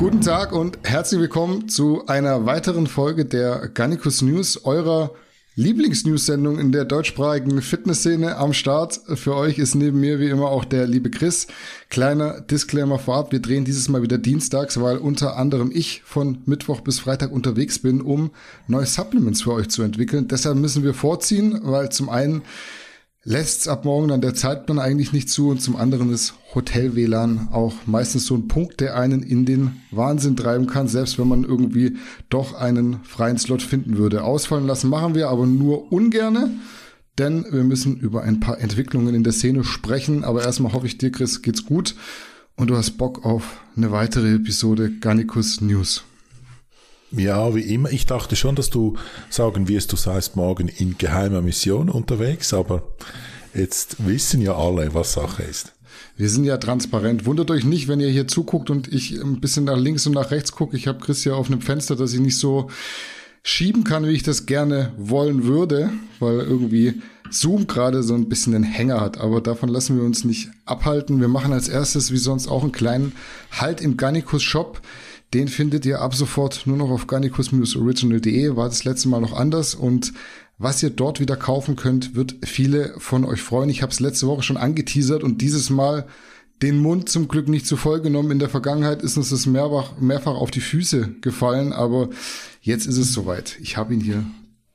Guten Tag und herzlich willkommen zu einer weiteren Folge der Garnicus News, eurer Lieblingsnews-Sendung in der deutschsprachigen Fitnessszene am Start. Für euch ist neben mir wie immer auch der liebe Chris. Kleiner Disclaimer vorab, wir drehen dieses Mal wieder dienstags, weil unter anderem ich von Mittwoch bis Freitag unterwegs bin, um neue Supplements für euch zu entwickeln. Deshalb müssen wir vorziehen, weil zum einen lässt ab morgen dann der Zeitplan eigentlich nicht zu und zum anderen ist Hotel-WLAN auch meistens so ein Punkt, der einen in den Wahnsinn treiben kann, selbst wenn man irgendwie doch einen freien Slot finden würde. Ausfallen lassen machen wir aber nur ungerne, denn wir müssen über ein paar Entwicklungen in der Szene sprechen. Aber erstmal hoffe ich dir, Chris, geht's gut und du hast Bock auf eine weitere Episode Garnicus News. Ja, wie immer. Ich dachte schon, dass du sagen wirst, du seist morgen in geheimer Mission unterwegs, aber jetzt wissen ja alle, was Sache ist. Wir sind ja transparent. Wundert euch nicht, wenn ihr hier zuguckt und ich ein bisschen nach links und nach rechts gucke. Ich habe Chris ja auf einem Fenster, das ich nicht so schieben kann, wie ich das gerne wollen würde, weil irgendwie Zoom gerade so ein bisschen den Hänger hat. Aber davon lassen wir uns nicht abhalten. Wir machen als erstes, wie sonst, auch einen kleinen Halt im Garnicus Shop. Den findet ihr ab sofort nur noch auf garnicus-original.de. War das letzte Mal noch anders und was ihr dort wieder kaufen könnt, wird viele von euch freuen. Ich habe es letzte Woche schon angeteasert und dieses Mal den Mund zum Glück nicht zu voll genommen. In der Vergangenheit ist uns das mehrfach, mehrfach auf die Füße gefallen, aber jetzt ist es soweit. Ich habe ihn hier.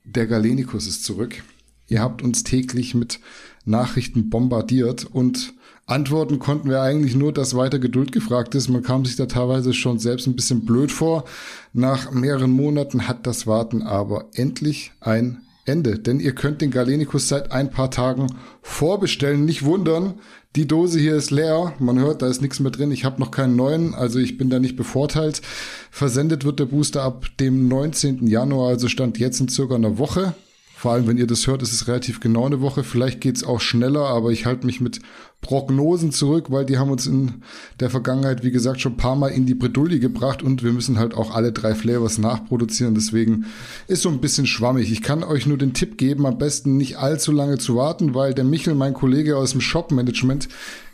Der Galenikus ist zurück. Ihr habt uns täglich mit Nachrichten bombardiert und Antworten konnten wir eigentlich nur, dass weiter Geduld gefragt ist. Man kam sich da teilweise schon selbst ein bisschen blöd vor. Nach mehreren Monaten hat das Warten aber endlich ein Ende. Denn ihr könnt den Galenikus seit ein paar Tagen vorbestellen. Nicht wundern, die Dose hier ist leer. Man hört, da ist nichts mehr drin. Ich habe noch keinen neuen, also ich bin da nicht bevorteilt. Versendet wird der Booster ab dem 19. Januar, also stand jetzt in circa einer Woche. Vor allem, wenn ihr das hört, ist es relativ genau eine Woche. Vielleicht geht's auch schneller, aber ich halte mich mit Prognosen zurück, weil die haben uns in der Vergangenheit, wie gesagt, schon ein paar Mal in die Bredouille gebracht und wir müssen halt auch alle drei Flavors nachproduzieren. Deswegen ist so ein bisschen schwammig. Ich kann euch nur den Tipp geben, am besten nicht allzu lange zu warten, weil der Michel, mein Kollege aus dem Shop-Management,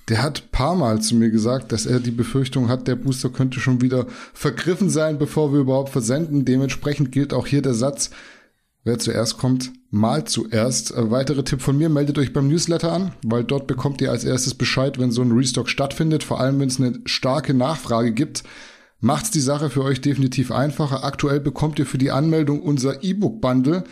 der hat paar Mal zu mir gesagt, dass er die Befürchtung hat, der Booster könnte schon wieder vergriffen sein, bevor wir überhaupt versenden. Dementsprechend gilt auch hier der Satz, Wer zuerst kommt, mal zuerst. Äh, weiterer Tipp von mir, meldet euch beim Newsletter an, weil dort bekommt ihr als erstes Bescheid, wenn so ein Restock stattfindet, vor allem wenn es eine starke Nachfrage gibt. Macht's die Sache für euch definitiv einfacher. Aktuell bekommt ihr für die Anmeldung unser E-Book-Bundle.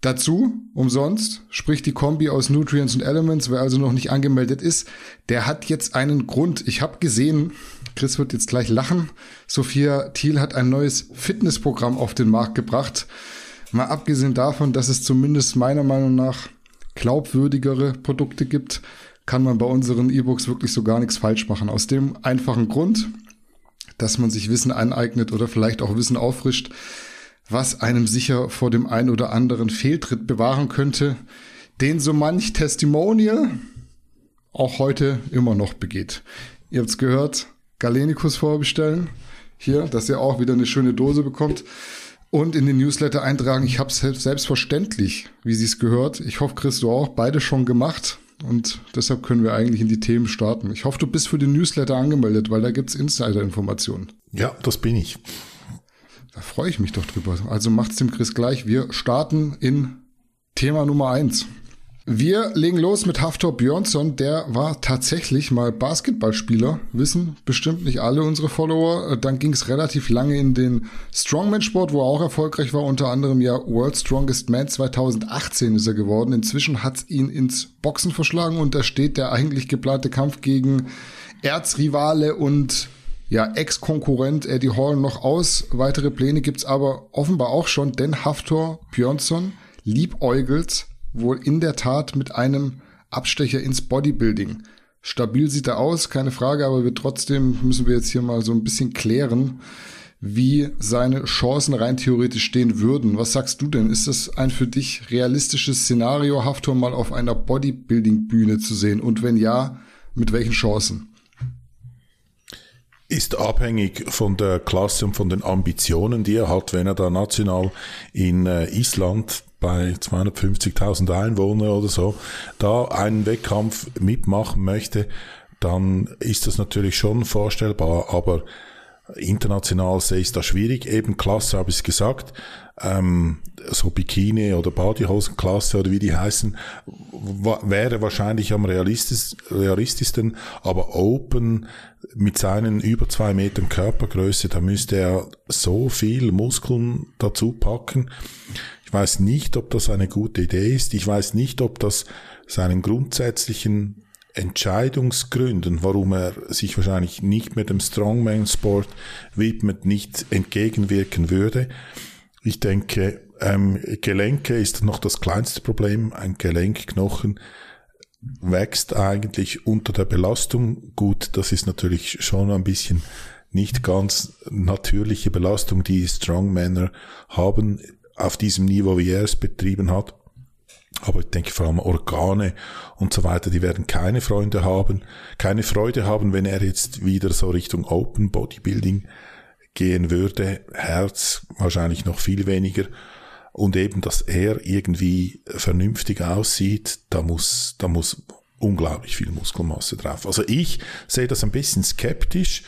Dazu umsonst, sprich die Kombi aus Nutrients und Elements, wer also noch nicht angemeldet ist, der hat jetzt einen Grund. Ich habe gesehen, Chris wird jetzt gleich lachen, Sophia Thiel hat ein neues Fitnessprogramm auf den Markt gebracht. Mal abgesehen davon, dass es zumindest meiner Meinung nach glaubwürdigere Produkte gibt, kann man bei unseren E-Books wirklich so gar nichts falsch machen. Aus dem einfachen Grund, dass man sich Wissen aneignet oder vielleicht auch Wissen auffrischt, was einem sicher vor dem ein oder anderen Fehltritt bewahren könnte, den so manch Testimonial auch heute immer noch begeht. Ihr habt's gehört, Galenikus vorbestellen. Hier, dass ihr auch wieder eine schöne Dose bekommt und in den Newsletter eintragen. Ich habe es selbstverständlich, wie sie es gehört. Ich hoffe, Chris, du auch, beide schon gemacht. Und deshalb können wir eigentlich in die Themen starten. Ich hoffe, du bist für den Newsletter angemeldet, weil da gibt's Insider-Informationen. Ja, das bin ich. Da freue ich mich doch drüber. Also macht's dem Chris gleich. Wir starten in Thema Nummer eins. Wir legen los mit Haftor Björnsson. Der war tatsächlich mal Basketballspieler. Wissen bestimmt nicht alle unsere Follower. Dann ging es relativ lange in den Strongman-Sport, wo er auch erfolgreich war. Unter anderem ja World Strongest Man 2018 ist er geworden. Inzwischen hat es ihn ins Boxen verschlagen und da steht der eigentlich geplante Kampf gegen Erzrivale und ja, Ex-Konkurrent Eddie Hall noch aus. Weitere Pläne gibt's aber offenbar auch schon, denn Haftor Björnsson liebäugelt wohl in der Tat mit einem Abstecher ins Bodybuilding. Stabil sieht er aus, keine Frage, aber wir trotzdem müssen wir jetzt hier mal so ein bisschen klären, wie seine Chancen rein theoretisch stehen würden. Was sagst du denn? Ist das ein für dich realistisches Szenario, Haftor mal auf einer Bodybuilding-Bühne zu sehen? Und wenn ja, mit welchen Chancen? Ist abhängig von der Klasse und von den Ambitionen, die er hat, wenn er da national in äh, Island bei 250.000 Einwohnern oder so, da einen Wettkampf mitmachen möchte, dann ist das natürlich schon vorstellbar, aber International sehe ich es da schwierig. Eben Klasse habe ich gesagt. Ähm, so Bikini oder Badehosenklasse oder wie die heißen, wäre wahrscheinlich am realistisch, realistischsten, aber Open mit seinen über zwei Metern Körpergröße, da müsste er so viel Muskeln dazu packen. Ich weiß nicht, ob das eine gute Idee ist. Ich weiß nicht, ob das seinen grundsätzlichen Entscheidungsgründen, warum er sich wahrscheinlich nicht mehr dem Strongman-Sport widmet, nicht entgegenwirken würde. Ich denke, ähm, Gelenke ist noch das kleinste Problem. Ein Gelenkknochen wächst eigentlich unter der Belastung. Gut, das ist natürlich schon ein bisschen nicht ganz natürliche Belastung, die Strongmänner haben auf diesem Niveau, wie er es betrieben hat. Aber ich denke vor allem Organe und so weiter, die werden keine Freunde haben, keine Freude haben, wenn er jetzt wieder so Richtung Open Bodybuilding gehen würde. Herz wahrscheinlich noch viel weniger. Und eben, dass er irgendwie vernünftig aussieht, da muss, da muss unglaublich viel Muskelmasse drauf. Also ich sehe das ein bisschen skeptisch.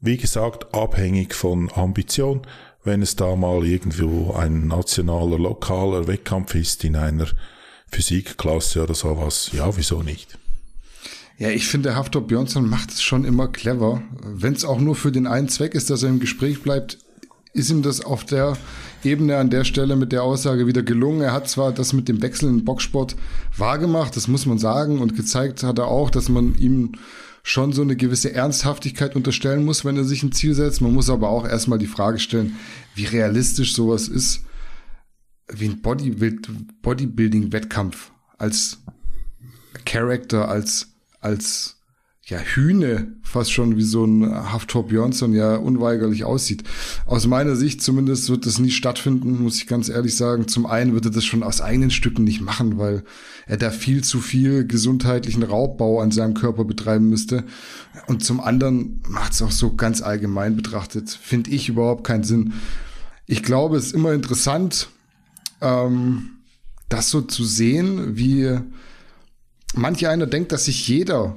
Wie gesagt, abhängig von Ambition. Wenn es da mal irgendwo ein nationaler, lokaler Wettkampf ist in einer Physikklasse oder sowas, ja, wieso nicht? Ja, ich finde, Haftor Björnsson macht es schon immer clever. Wenn es auch nur für den einen Zweck ist, dass er im Gespräch bleibt, ist ihm das auf der Ebene an der Stelle mit der Aussage wieder gelungen. Er hat zwar das mit dem Wechsel in Boxsport wahrgemacht, das muss man sagen, und gezeigt hat er auch, dass man ihm schon so eine gewisse Ernsthaftigkeit unterstellen muss, wenn er sich ein Ziel setzt. Man muss aber auch erstmal die Frage stellen, wie realistisch sowas ist wie ein Bodybuilding-Wettkampf als Character, als, als ja, Hühne fast schon wie so ein Haftor Björnsson ja unweigerlich aussieht. Aus meiner Sicht zumindest wird das nie stattfinden, muss ich ganz ehrlich sagen. Zum einen wird er das schon aus eigenen Stücken nicht machen, weil er da viel zu viel gesundheitlichen Raubbau an seinem Körper betreiben müsste. Und zum anderen macht es auch so ganz allgemein betrachtet, finde ich überhaupt keinen Sinn. Ich glaube, es ist immer interessant, ähm, das so zu sehen, wie manch einer denkt, dass sich jeder,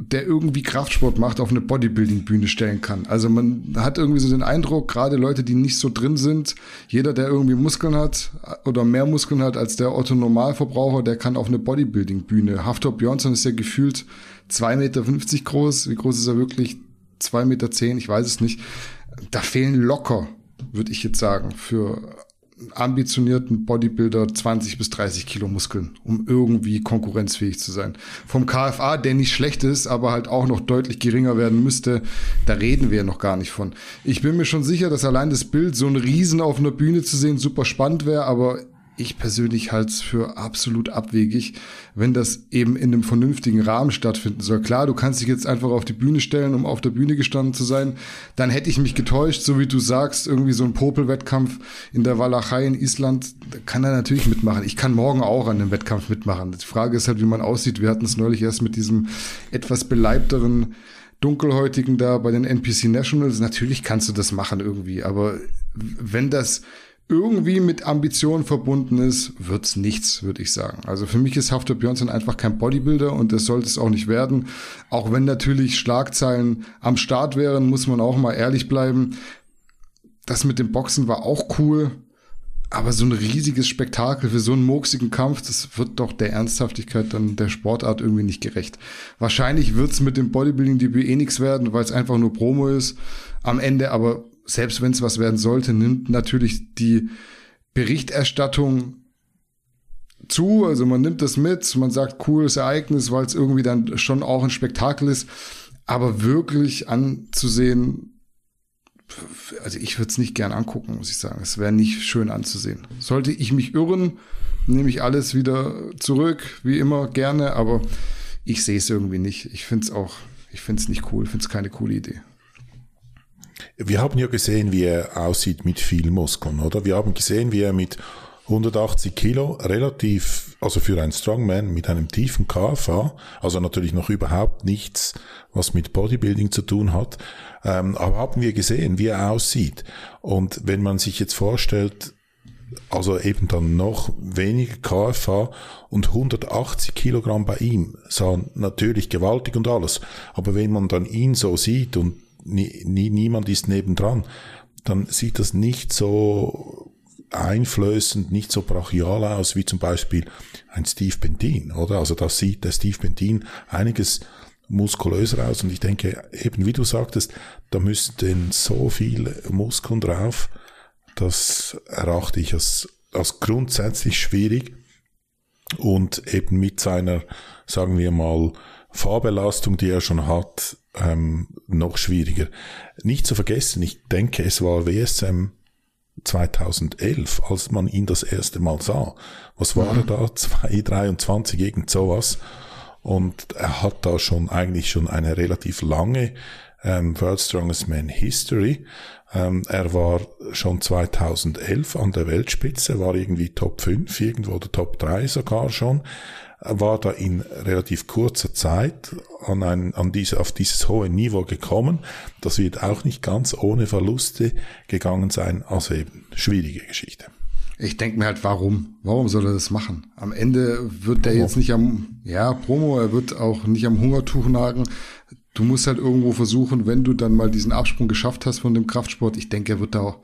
der irgendwie Kraftsport macht, auf eine Bodybuilding-Bühne stellen kann. Also man hat irgendwie so den Eindruck, gerade Leute, die nicht so drin sind, jeder, der irgendwie Muskeln hat oder mehr Muskeln hat als der Otto Normalverbraucher, der kann auf eine Bodybuilding-Bühne. Haftor Björnsson ist ja gefühlt 2,50 Meter groß. Wie groß ist er wirklich? 2,10 Meter, ich weiß es nicht. Da fehlen locker, würde ich jetzt sagen, für ambitionierten Bodybuilder 20 bis 30 Kilo Muskeln, um irgendwie konkurrenzfähig zu sein. Vom KFA, der nicht schlecht ist, aber halt auch noch deutlich geringer werden müsste, da reden wir noch gar nicht von. Ich bin mir schon sicher, dass allein das Bild, so ein Riesen auf einer Bühne zu sehen, super spannend wäre, aber ich persönlich halte es für absolut abwegig, wenn das eben in einem vernünftigen Rahmen stattfinden soll. Klar, du kannst dich jetzt einfach auf die Bühne stellen, um auf der Bühne gestanden zu sein. Dann hätte ich mich getäuscht, so wie du sagst, irgendwie so ein Popelwettkampf in der Walachei in Island, da kann er natürlich mitmachen. Ich kann morgen auch an dem Wettkampf mitmachen. Die Frage ist halt, wie man aussieht. Wir hatten es neulich erst mit diesem etwas beleibteren Dunkelhäutigen da bei den NPC Nationals. Natürlich kannst du das machen irgendwie, aber wenn das irgendwie mit Ambitionen verbunden ist, wird's nichts, würde ich sagen. Also für mich ist Haftor Björnsson einfach kein Bodybuilder und das sollte es auch nicht werden. Auch wenn natürlich Schlagzeilen am Start wären, muss man auch mal ehrlich bleiben. Das mit dem Boxen war auch cool, aber so ein riesiges Spektakel für so einen murksigen Kampf, das wird doch der Ernsthaftigkeit dann der Sportart irgendwie nicht gerecht. Wahrscheinlich wird's mit dem Bodybuilding-Debüt eh nichts werden, weil es einfach nur Promo ist. Am Ende aber selbst wenn es was werden sollte, nimmt natürlich die Berichterstattung zu. Also man nimmt das mit, man sagt cooles Ereignis, weil es irgendwie dann schon auch ein Spektakel ist. Aber wirklich anzusehen, also ich würde es nicht gern angucken, muss ich sagen. Es wäre nicht schön anzusehen. Sollte ich mich irren, nehme ich alles wieder zurück, wie immer gerne, aber ich sehe es irgendwie nicht. Ich finde es auch, ich finde es nicht cool, finde es keine coole Idee. Wir haben ja gesehen, wie er aussieht mit viel Muskeln, oder? Wir haben gesehen, wie er mit 180 Kilo relativ, also für einen Strongman mit einem tiefen KFA, also natürlich noch überhaupt nichts, was mit Bodybuilding zu tun hat, ähm, aber haben wir gesehen, wie er aussieht. Und wenn man sich jetzt vorstellt, also eben dann noch weniger KFA und 180 Kilogramm bei ihm, sah natürlich gewaltig und alles. Aber wenn man dann ihn so sieht und nie, nie, niemand ist nebendran, dann sieht das nicht so einflößend, nicht so brachial aus wie zum Beispiel ein Steve Bentin, oder? Also da sieht der Steve Bentin einiges muskulöser aus. Und ich denke, eben wie du sagtest, da müssten so viele Muskeln drauf, das erachte ich als, als grundsätzlich schwierig. Und eben mit seiner, sagen wir mal, Fahrbelastung, die er schon hat, ähm, noch schwieriger. Nicht zu vergessen, ich denke, es war WSM 2011, als man ihn das erste Mal sah. Was war er da? 223, irgend sowas. Und er hat da schon eigentlich schon eine relativ lange ähm, World Strongest Man History. Ähm, er war schon 2011 an der Weltspitze, war irgendwie Top 5 irgendwo oder Top 3 sogar schon. War da in relativ kurzer Zeit an, ein, an diese, auf dieses hohe Niveau gekommen. Das wird auch nicht ganz ohne Verluste gegangen sein. Also eben schwierige Geschichte. Ich denke mir halt, warum? Warum soll er das machen? Am Ende wird der jetzt nicht am, ja, Promo, er wird auch nicht am Hungertuch nagen. Du musst halt irgendwo versuchen, wenn du dann mal diesen Absprung geschafft hast von dem Kraftsport. Ich denke, er wird da auch,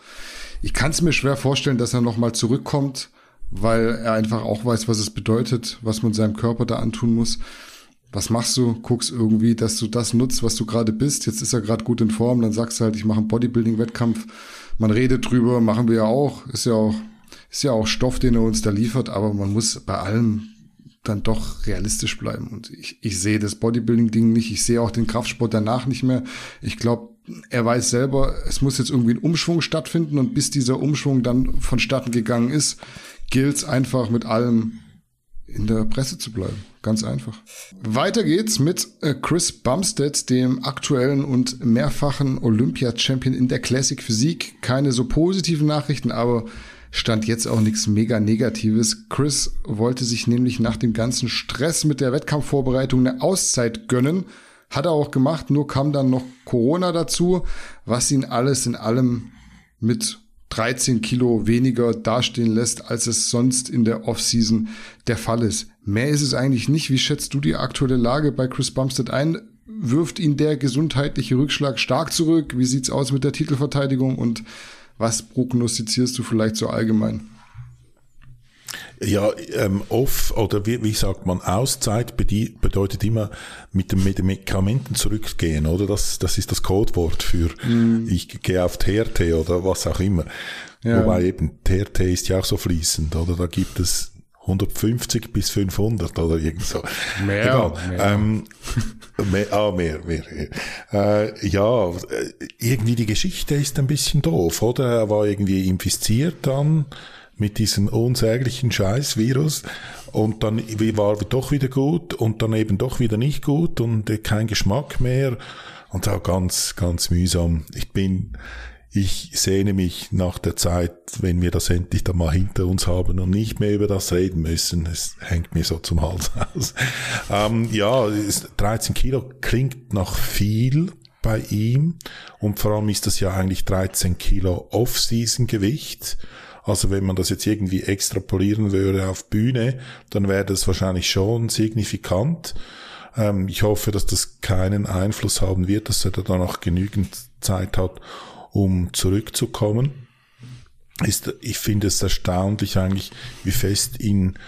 ich kann es mir schwer vorstellen, dass er nochmal zurückkommt, weil er einfach auch weiß, was es bedeutet, was man seinem Körper da antun muss. Was machst du? Guckst irgendwie, dass du das nutzt, was du gerade bist. Jetzt ist er gerade gut in Form, dann sagst du halt, ich mache einen Bodybuilding-Wettkampf. Man redet drüber, machen wir ja auch. Ist ja auch ist ja auch Stoff, den er uns da liefert, aber man muss bei allem dann doch realistisch bleiben. Und ich, ich sehe das Bodybuilding-Ding nicht. Ich sehe auch den Kraftsport danach nicht mehr. Ich glaube, er weiß selber, es muss jetzt irgendwie ein Umschwung stattfinden und bis dieser Umschwung dann vonstatten gegangen ist, gilt es einfach mit allem in der Presse zu bleiben. Ganz einfach. Weiter geht's mit äh, Chris Bumstead, dem aktuellen und mehrfachen Olympia-Champion in der Classic Physik. Keine so positiven Nachrichten, aber stand jetzt auch nichts mega Negatives. Chris wollte sich nämlich nach dem ganzen Stress mit der Wettkampfvorbereitung eine Auszeit gönnen. Hat er auch gemacht, nur kam dann noch Corona dazu, was ihn alles in allem mit 13 Kilo weniger dastehen lässt, als es sonst in der Offseason der Fall ist. Mehr ist es eigentlich nicht. Wie schätzt du die aktuelle Lage bei Chris Bumstead ein? Wirft ihn der gesundheitliche Rückschlag stark zurück? Wie sieht's aus mit der Titelverteidigung und was prognostizierst du vielleicht so allgemein? Ja, ähm, off oder wie, wie sagt man, Auszeit bedeutet immer mit den Medikamenten zurückgehen, oder? Das, das ist das Codewort für mm. ich gehe auf TRT oder was auch immer. Ja. Wobei eben TRT ist ja auch so fließend, oder? Da gibt es 150 bis 500 oder irgend so. Mehr. Egal. mehr. Ähm, mehr, ah, mehr, mehr. Äh, ja, irgendwie die Geschichte ist ein bisschen doof, oder? Er war irgendwie infiziert dann mit diesem unsäglichen Scheißvirus und dann war doch wieder gut und dann eben doch wieder nicht gut und kein Geschmack mehr und auch ganz, ganz mühsam. Ich bin, ich sehne mich nach der Zeit, wenn wir das endlich dann mal hinter uns haben und nicht mehr über das reden müssen. Es hängt mir so zum Hals aus. Ähm, ja, 13 Kilo klingt nach viel bei ihm und vor allem ist das ja eigentlich 13 Kilo Off-Season-Gewicht. Also wenn man das jetzt irgendwie extrapolieren würde auf Bühne, dann wäre das wahrscheinlich schon signifikant. Ähm, ich hoffe, dass das keinen Einfluss haben wird, dass er da noch genügend Zeit hat, um zurückzukommen. Ist, ich finde es erstaunlich eigentlich, wie fest ihn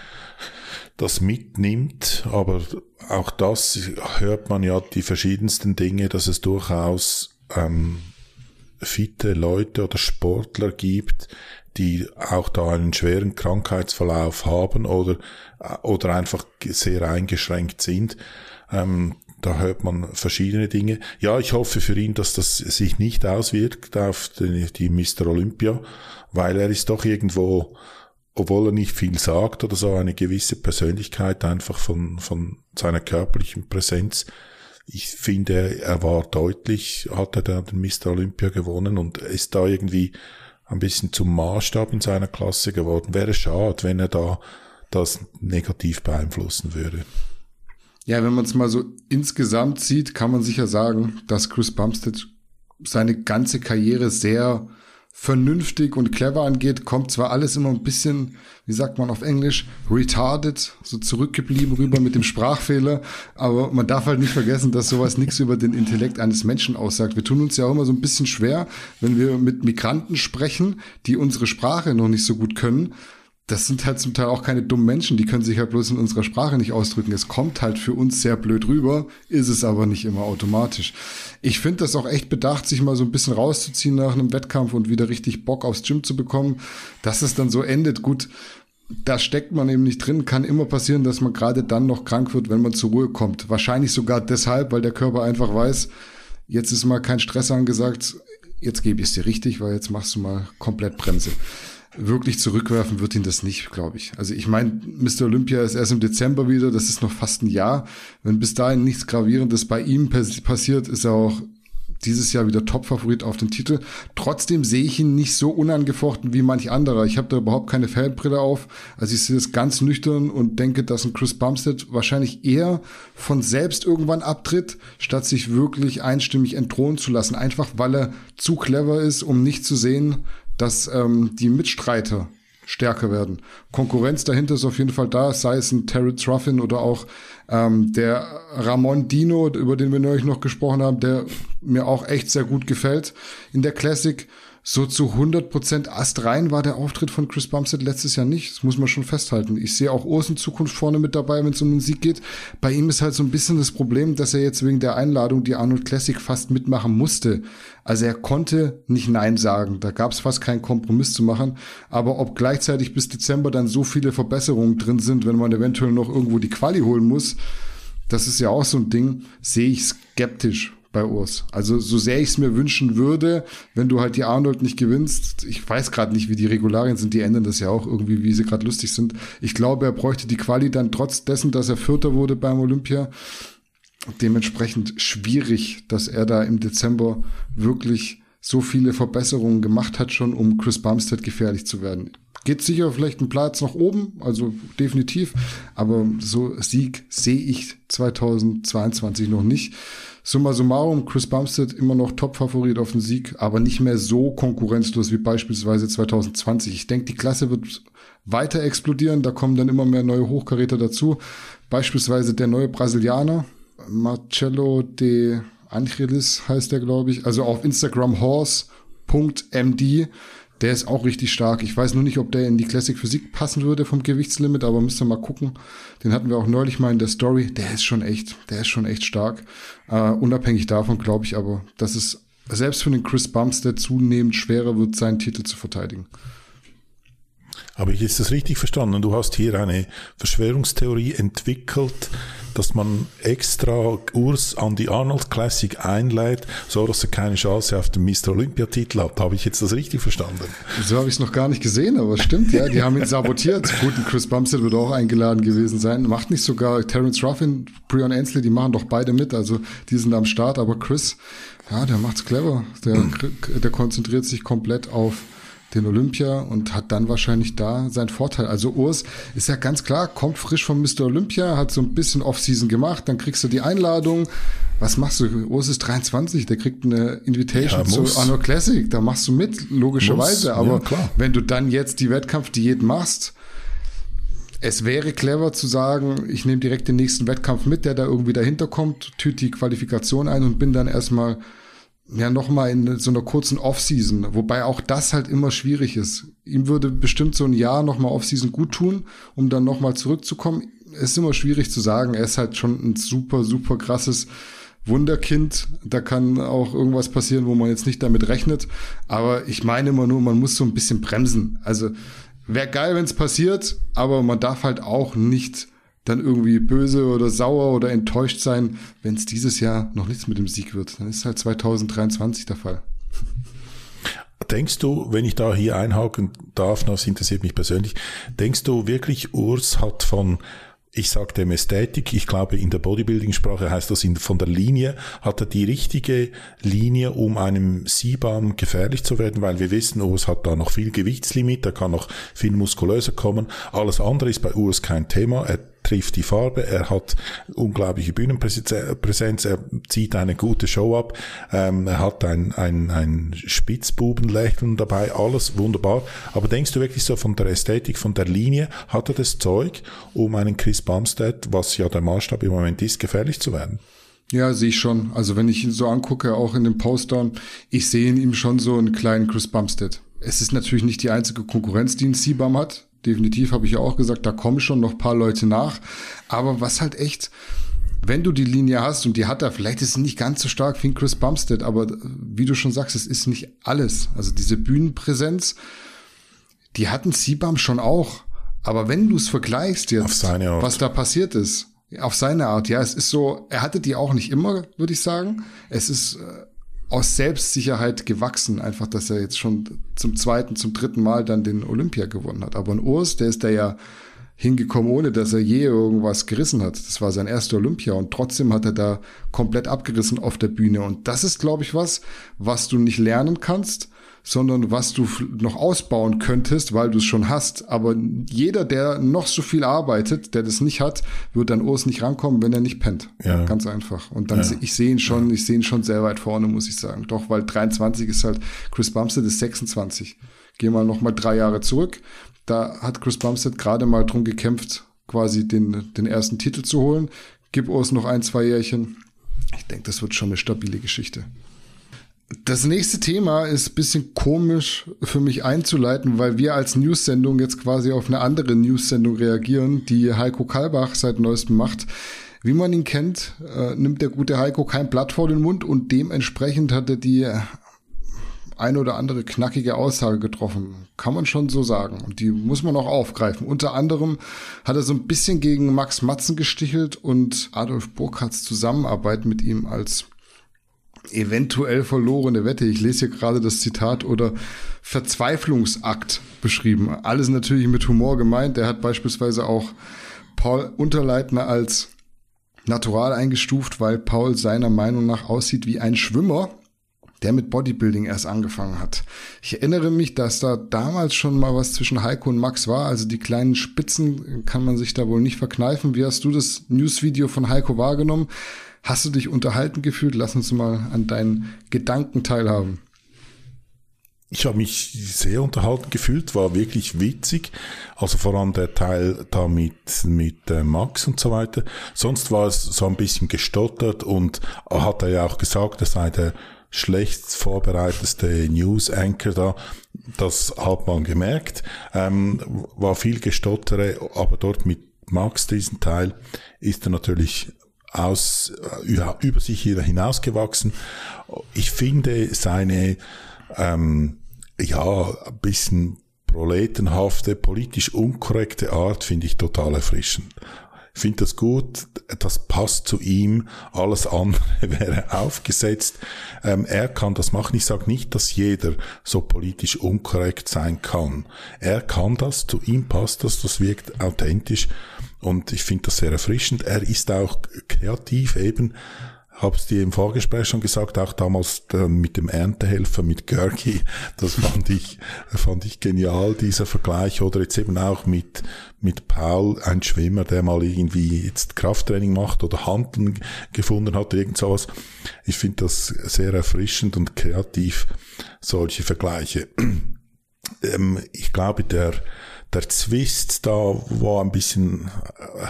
das mitnimmt, aber auch das hört man ja die verschiedensten Dinge, dass es durchaus ähm, fitte Leute oder Sportler gibt, die auch da einen schweren Krankheitsverlauf haben oder, oder einfach sehr eingeschränkt sind. Ähm, da hört man verschiedene Dinge. Ja, ich hoffe für ihn, dass das sich nicht auswirkt auf die, die Mr. Olympia, weil er ist doch irgendwo, obwohl er nicht viel sagt oder so, eine gewisse Persönlichkeit einfach von, von seiner körperlichen Präsenz. Ich finde, er war deutlich, hat er da den Mr. Olympia gewonnen und ist da irgendwie ein bisschen zum Maßstab in seiner Klasse geworden. Wäre schade, wenn er da das negativ beeinflussen würde. Ja, wenn man es mal so insgesamt sieht, kann man sicher sagen, dass Chris Bumstead seine ganze Karriere sehr vernünftig und clever angeht, kommt zwar alles immer ein bisschen, wie sagt man auf Englisch, retarded, so zurückgeblieben rüber mit dem Sprachfehler, aber man darf halt nicht vergessen, dass sowas nichts über den Intellekt eines Menschen aussagt. Wir tun uns ja auch immer so ein bisschen schwer, wenn wir mit Migranten sprechen, die unsere Sprache noch nicht so gut können, das sind halt zum Teil auch keine dummen Menschen, die können sich halt bloß in unserer Sprache nicht ausdrücken. Es kommt halt für uns sehr blöd rüber, ist es aber nicht immer automatisch. Ich finde das auch echt bedacht, sich mal so ein bisschen rauszuziehen nach einem Wettkampf und wieder richtig Bock aufs Gym zu bekommen, dass es dann so endet. Gut, da steckt man eben nicht drin, kann immer passieren, dass man gerade dann noch krank wird, wenn man zur Ruhe kommt. Wahrscheinlich sogar deshalb, weil der Körper einfach weiß, jetzt ist mal kein Stress angesagt, jetzt gebe ich es dir richtig, weil jetzt machst du mal komplett Bremse wirklich zurückwerfen wird ihn das nicht, glaube ich. Also ich meine, Mr. Olympia ist erst im Dezember wieder, das ist noch fast ein Jahr. Wenn bis dahin nichts Gravierendes bei ihm passiert, ist er auch dieses Jahr wieder Top-Favorit auf den Titel. Trotzdem sehe ich ihn nicht so unangefochten wie manch anderer. Ich habe da überhaupt keine Fanbrille auf. Also ich sehe das ganz nüchtern und denke, dass ein Chris Bumstead wahrscheinlich eher von selbst irgendwann abtritt, statt sich wirklich einstimmig entthronen zu lassen. Einfach weil er zu clever ist, um nicht zu sehen, dass ähm, die Mitstreiter stärker werden. Konkurrenz dahinter ist auf jeden Fall da, sei es ein Terry Truffin oder auch ähm, der Ramon Dino, über den wir neulich noch gesprochen haben, der mir auch echt sehr gut gefällt in der Classic so zu 100% astrein war der Auftritt von Chris Bumstead letztes Jahr nicht. Das muss man schon festhalten. Ich sehe auch Urs in Zukunft vorne mit dabei, wenn es um den Sieg geht. Bei ihm ist halt so ein bisschen das Problem, dass er jetzt wegen der Einladung die Arnold Classic fast mitmachen musste. Also er konnte nicht Nein sagen. Da gab es fast keinen Kompromiss zu machen. Aber ob gleichzeitig bis Dezember dann so viele Verbesserungen drin sind, wenn man eventuell noch irgendwo die Quali holen muss, das ist ja auch so ein Ding, sehe ich skeptisch bei Urs. Also so sehr ich es mir wünschen würde, wenn du halt die Arnold nicht gewinnst, ich weiß gerade nicht, wie die Regularien sind, die ändern das ja auch irgendwie, wie sie gerade lustig sind. Ich glaube, er bräuchte die Quali dann trotz dessen, dass er Vierter wurde beim Olympia. Dementsprechend schwierig, dass er da im Dezember wirklich so viele Verbesserungen gemacht hat schon, um Chris Bumstead gefährlich zu werden. Geht sicher vielleicht ein Platz nach oben, also definitiv, aber so Sieg sehe ich 2022 noch nicht. Summa summarum, Chris Bumstead immer noch Top-Favorit auf den Sieg, aber nicht mehr so konkurrenzlos wie beispielsweise 2020. Ich denke, die Klasse wird weiter explodieren, da kommen dann immer mehr neue Hochkaräter dazu. Beispielsweise der neue Brasilianer, Marcello de Angelis heißt der, glaube ich. Also auf Instagram horse.md der ist auch richtig stark. Ich weiß nur nicht, ob der in die Classic Physik passen würde vom Gewichtslimit, aber müsst ihr mal gucken. Den hatten wir auch neulich mal in der Story. Der ist schon echt, der ist schon echt stark. Uh, unabhängig davon glaube ich aber, dass es selbst für den Chris Bumstead zunehmend schwerer wird, seinen Titel zu verteidigen. Habe ich jetzt das richtig verstanden? Du hast hier eine Verschwörungstheorie entwickelt, dass man extra Urs an die Arnold Classic einleitet, so dass er keine Chance auf den Mr. Olympia-Titel hat. Habe ich jetzt das richtig verstanden? So habe ich es noch gar nicht gesehen, aber stimmt, ja. Die haben ihn sabotiert. Gut, Chris Bumstead wird auch eingeladen gewesen sein. Macht nicht sogar Terence Ruffin, Brian Ansley, die machen doch beide mit. Also die sind am Start, aber Chris, ja, der macht's clever. Der, der konzentriert sich komplett auf den Olympia und hat dann wahrscheinlich da seinen Vorteil. Also Urs ist ja ganz klar, kommt frisch vom Mr. Olympia, hat so ein bisschen Off-Season gemacht, dann kriegst du die Einladung. Was machst du? Urs ist 23, der kriegt eine Invitation ja, zu Anno Classic, da machst du mit, logischerweise. Aber ja, wenn du dann jetzt die Wettkampfdiät machst, es wäre clever zu sagen, ich nehme direkt den nächsten Wettkampf mit, der da irgendwie dahinter kommt, tüte die Qualifikation ein und bin dann erstmal ja nochmal in so einer kurzen Offseason, wobei auch das halt immer schwierig ist. Ihm würde bestimmt so ein Jahr nochmal Offseason gut tun, um dann nochmal zurückzukommen. Ist immer schwierig zu sagen. Er ist halt schon ein super, super krasses Wunderkind. Da kann auch irgendwas passieren, wo man jetzt nicht damit rechnet. Aber ich meine immer nur, man muss so ein bisschen bremsen. Also wäre geil, wenn es passiert, aber man darf halt auch nicht dann irgendwie böse oder sauer oder enttäuscht sein, wenn es dieses Jahr noch nichts mit dem Sieg wird. Dann ist halt 2023 der Fall. Denkst du, wenn ich da hier einhaken darf, das interessiert mich persönlich, denkst du wirklich, Urs hat von ich sage dem Ästhetik, ich glaube in der Bodybuilding-Sprache heißt das in, von der Linie, hat er die richtige Linie, um einem Siebam gefährlich zu werden, weil wir wissen, Urs hat da noch viel Gewichtslimit, er kann noch viel muskulöser kommen. Alles andere ist bei Urs kein Thema. Er trifft die Farbe, er hat unglaubliche Bühnenpräsenz, er zieht eine gute Show ab, ähm, er hat ein, ein, ein Spitzbubenlächeln dabei, alles wunderbar. Aber denkst du wirklich so von der Ästhetik, von der Linie, hat er das Zeug, um einen Chris Bumstead, was ja der Maßstab im Moment ist, gefährlich zu werden? Ja, sehe ich schon. Also wenn ich ihn so angucke, auch in dem Postdown, ich sehe in ihm schon so einen kleinen Chris Bumstead. Es ist natürlich nicht die einzige Konkurrenz, die ein Seabum hat. Definitiv habe ich ja auch gesagt, da kommen schon noch paar Leute nach. Aber was halt echt, wenn du die Linie hast, und die hat er, vielleicht ist es nicht ganz so stark wie ein Chris Bumstead, aber wie du schon sagst, es ist nicht alles. Also diese Bühnenpräsenz, die hatten Seabum schon auch. Aber wenn du es vergleichst jetzt, was da passiert ist, auf seine Art, ja. Es ist so, er hatte die auch nicht immer, würde ich sagen. Es ist äh, aus Selbstsicherheit gewachsen, einfach, dass er jetzt schon zum zweiten, zum dritten Mal dann den Olympia gewonnen hat. Aber ein Urs, der ist da ja hingekommen, ohne dass er je irgendwas gerissen hat. Das war sein erster Olympia und trotzdem hat er da komplett abgerissen auf der Bühne. Und das ist, glaube ich, was, was du nicht lernen kannst, sondern was du noch ausbauen könntest, weil du es schon hast. Aber jeder, der noch so viel arbeitet, der das nicht hat, wird an Urs nicht rankommen, wenn er nicht pennt. Ja. Ganz einfach. Und dann, ja. ich sehe ihn schon, ich sehe ihn schon sehr weit vorne, muss ich sagen. Doch, weil 23 ist halt, Chris Bumstead ist 26. Geh mal noch mal drei Jahre zurück. Da hat Chris Bumstead gerade mal drum gekämpft, quasi den, den ersten Titel zu holen. Gib Urs noch ein, zwei Jährchen. Ich denke, das wird schon eine stabile Geschichte. Das nächste Thema ist bisschen komisch für mich einzuleiten, weil wir als News-Sendung jetzt quasi auf eine andere News-Sendung reagieren, die Heiko Kalbach seit neuestem macht. Wie man ihn kennt, äh, nimmt der gute Heiko kein Blatt vor den Mund und dementsprechend hat er die eine oder andere knackige Aussage getroffen. Kann man schon so sagen. Und die muss man auch aufgreifen. Unter anderem hat er so ein bisschen gegen Max Matzen gestichelt und Adolf Burkhardts Zusammenarbeit mit ihm als eventuell verlorene Wette. Ich lese hier gerade das Zitat oder Verzweiflungsakt beschrieben. Alles natürlich mit Humor gemeint. Er hat beispielsweise auch Paul Unterleitner als natural eingestuft, weil Paul seiner Meinung nach aussieht wie ein Schwimmer, der mit Bodybuilding erst angefangen hat. Ich erinnere mich, dass da damals schon mal was zwischen Heiko und Max war. Also die kleinen Spitzen kann man sich da wohl nicht verkneifen. Wie hast du das Newsvideo von Heiko wahrgenommen? Hast du dich unterhalten gefühlt? Lass uns mal an deinen Gedanken teilhaben. Ich habe mich sehr unterhalten gefühlt, war wirklich witzig. Also vor allem der Teil da mit, mit äh, Max und so weiter. Sonst war es so ein bisschen gestottert und hat er ja auch gesagt, er sei der schlecht vorbereiteste News Anchor da. Das hat man gemerkt. Ähm, war viel gestottere, aber dort mit Max diesen Teil ist er natürlich aus, äh, über sich hinausgewachsen. Ich finde seine, ähm, ja, ein bisschen proletenhafte, politisch unkorrekte Art finde ich total erfrischend. Ich finde das gut, das passt zu ihm, alles andere wäre aufgesetzt. Ähm, er kann das machen. Ich sage nicht, dass jeder so politisch unkorrekt sein kann. Er kann das, zu ihm passt das, das wirkt authentisch. Und ich finde das sehr erfrischend. Er ist auch kreativ eben, hab's dir im Vorgespräch schon gesagt, auch damals äh, mit dem Erntehelfer, mit Görki, das fand ich, fand ich genial, dieser Vergleich. Oder jetzt eben auch mit, mit Paul, ein Schwimmer, der mal irgendwie jetzt Krafttraining macht oder Handeln gefunden hat, irgend sowas. Ich finde das sehr erfrischend und kreativ, solche Vergleiche. ähm, ich glaube, der, der Zwist da, wo ein bisschen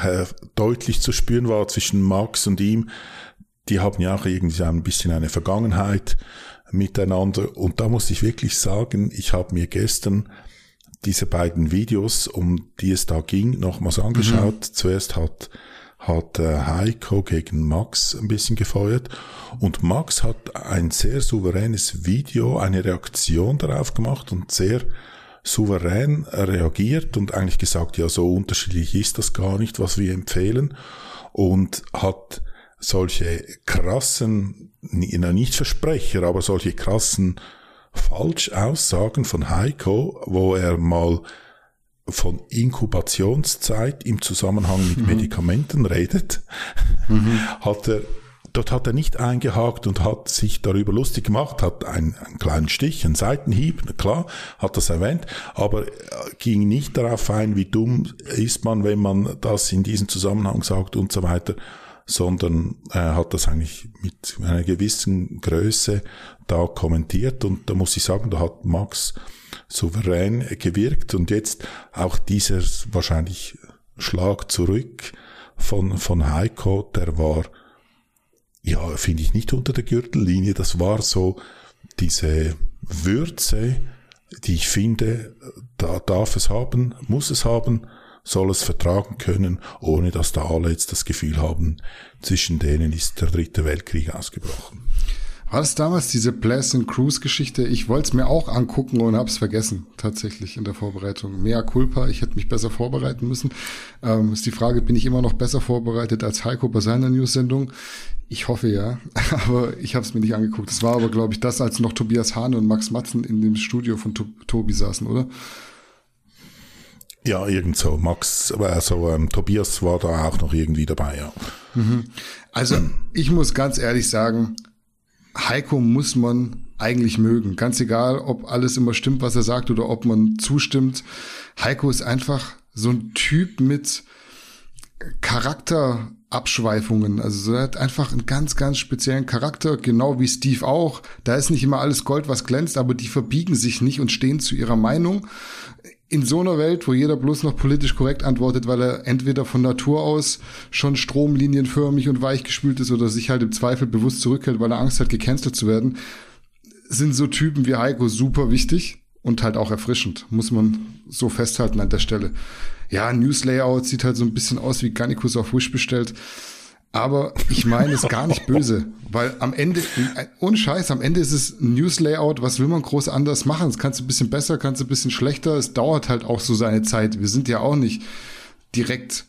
äh, deutlich zu spüren war zwischen Max und ihm, die haben ja auch irgendwie ein bisschen eine Vergangenheit miteinander. Und da muss ich wirklich sagen, ich habe mir gestern diese beiden Videos, um die es da ging, nochmals angeschaut. Mhm. Zuerst hat hat äh, Heiko gegen Max ein bisschen gefeuert und Max hat ein sehr souveränes Video, eine Reaktion darauf gemacht und sehr souverän reagiert und eigentlich gesagt, ja, so unterschiedlich ist das gar nicht, was wir empfehlen und hat solche krassen, nicht Versprecher, aber solche krassen Falschaussagen von Heiko, wo er mal von Inkubationszeit im Zusammenhang mit mhm. Medikamenten redet, mhm. hat er dort hat er nicht eingehakt und hat sich darüber lustig gemacht, hat einen, einen kleinen Stich, einen Seitenhieb, klar, hat das erwähnt, aber ging nicht darauf ein, wie dumm ist man, wenn man das in diesem Zusammenhang sagt und so weiter sondern er hat das eigentlich mit einer gewissen Größe da kommentiert und da muss ich sagen, da hat Max souverän gewirkt und jetzt auch dieser wahrscheinlich Schlag zurück von, von Heiko, der war, ja, finde ich nicht unter der Gürtellinie, das war so diese Würze, die ich finde, da darf es haben, muss es haben, soll es vertragen können, ohne dass da alle jetzt das Gefühl haben, zwischen denen ist der dritte Weltkrieg ausgebrochen. War das damals diese Bless and Cruise Geschichte? Ich wollte es mir auch angucken und habe es vergessen, tatsächlich in der Vorbereitung. Mea culpa, ich hätte mich besser vorbereiten müssen. Ähm, ist die Frage, bin ich immer noch besser vorbereitet als Heiko bei seiner News-Sendung? Ich hoffe ja, aber ich habe es mir nicht angeguckt. Es war aber, glaube ich, das, als noch Tobias Hahn und Max Matzen in dem Studio von to Tobi saßen, oder? Ja, irgend so. Max, also ähm, Tobias war da auch noch irgendwie dabei, ja. Mhm. Also ich muss ganz ehrlich sagen, Heiko muss man eigentlich mögen. Ganz egal, ob alles immer stimmt, was er sagt oder ob man zustimmt. Heiko ist einfach so ein Typ mit Charakterabschweifungen. Also er hat einfach einen ganz, ganz speziellen Charakter, genau wie Steve auch. Da ist nicht immer alles Gold, was glänzt, aber die verbiegen sich nicht und stehen zu ihrer Meinung in so einer Welt, wo jeder bloß noch politisch korrekt antwortet, weil er entweder von Natur aus schon stromlinienförmig und weichgespült ist oder sich halt im Zweifel bewusst zurückhält, weil er Angst hat, gecancelt zu werden, sind so Typen wie Heiko super wichtig und halt auch erfrischend, muss man so festhalten an der Stelle. Ja, News Layout sieht halt so ein bisschen aus wie Garnicus auf Wish bestellt. Aber ich meine es gar nicht böse, weil am Ende, ohne Scheiß, am Ende ist es ein News-Layout, was will man groß anders machen? Das kannst du ein bisschen besser, kannst du ein bisschen schlechter, es dauert halt auch so seine Zeit. Wir sind ja auch nicht direkt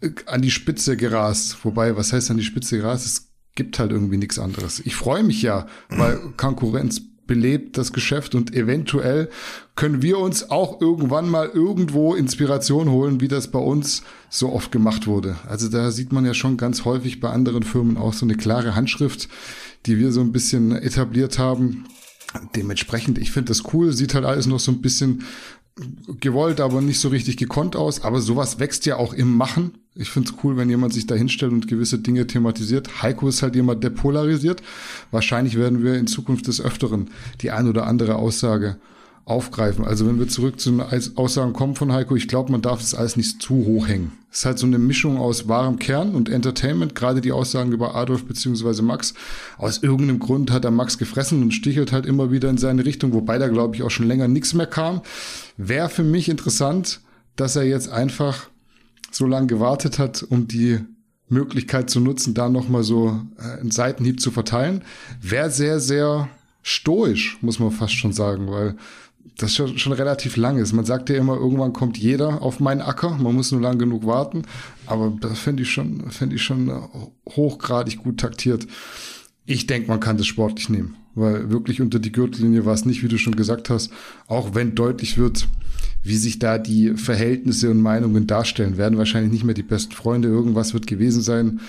äh, an die Spitze gerast. Wobei, was heißt an die Spitze gerast? Es gibt halt irgendwie nichts anderes. Ich freue mich ja, weil Konkurrenz belebt das Geschäft und eventuell können wir uns auch irgendwann mal irgendwo Inspiration holen, wie das bei uns so oft gemacht wurde. Also da sieht man ja schon ganz häufig bei anderen Firmen auch so eine klare Handschrift, die wir so ein bisschen etabliert haben. Dementsprechend, ich finde das cool, sieht halt alles noch so ein bisschen gewollt, aber nicht so richtig gekonnt aus. Aber sowas wächst ja auch im Machen. Ich finde es cool, wenn jemand sich da hinstellt und gewisse Dinge thematisiert. Heiko ist halt jemand, der polarisiert. Wahrscheinlich werden wir in Zukunft des Öfteren die ein oder andere Aussage aufgreifen. Also wenn wir zurück zu den Aussagen kommen von Heiko, ich glaube, man darf das alles nicht zu hoch hängen. Es ist halt so eine Mischung aus wahrem Kern und Entertainment, gerade die Aussagen über Adolf beziehungsweise Max. Aus irgendeinem Grund hat er Max gefressen und stichelt halt immer wieder in seine Richtung, wobei da, glaube ich, auch schon länger nichts mehr kam. Wäre für mich interessant, dass er jetzt einfach so lange gewartet hat, um die Möglichkeit zu nutzen, da nochmal so äh, einen Seitenhieb zu verteilen. Wäre sehr, sehr stoisch, muss man fast schon sagen, weil das schon, schon relativ lang ist. Man sagt ja immer, irgendwann kommt jeder auf meinen Acker, man muss nur lang genug warten. Aber das fände ich schon, fände ich schon hochgradig gut taktiert. Ich denke, man kann das sportlich nehmen, weil wirklich unter die Gürtellinie war es nicht, wie du schon gesagt hast, auch wenn deutlich wird, wie sich da die Verhältnisse und Meinungen darstellen, werden wahrscheinlich nicht mehr die besten Freunde. Irgendwas wird gewesen sein,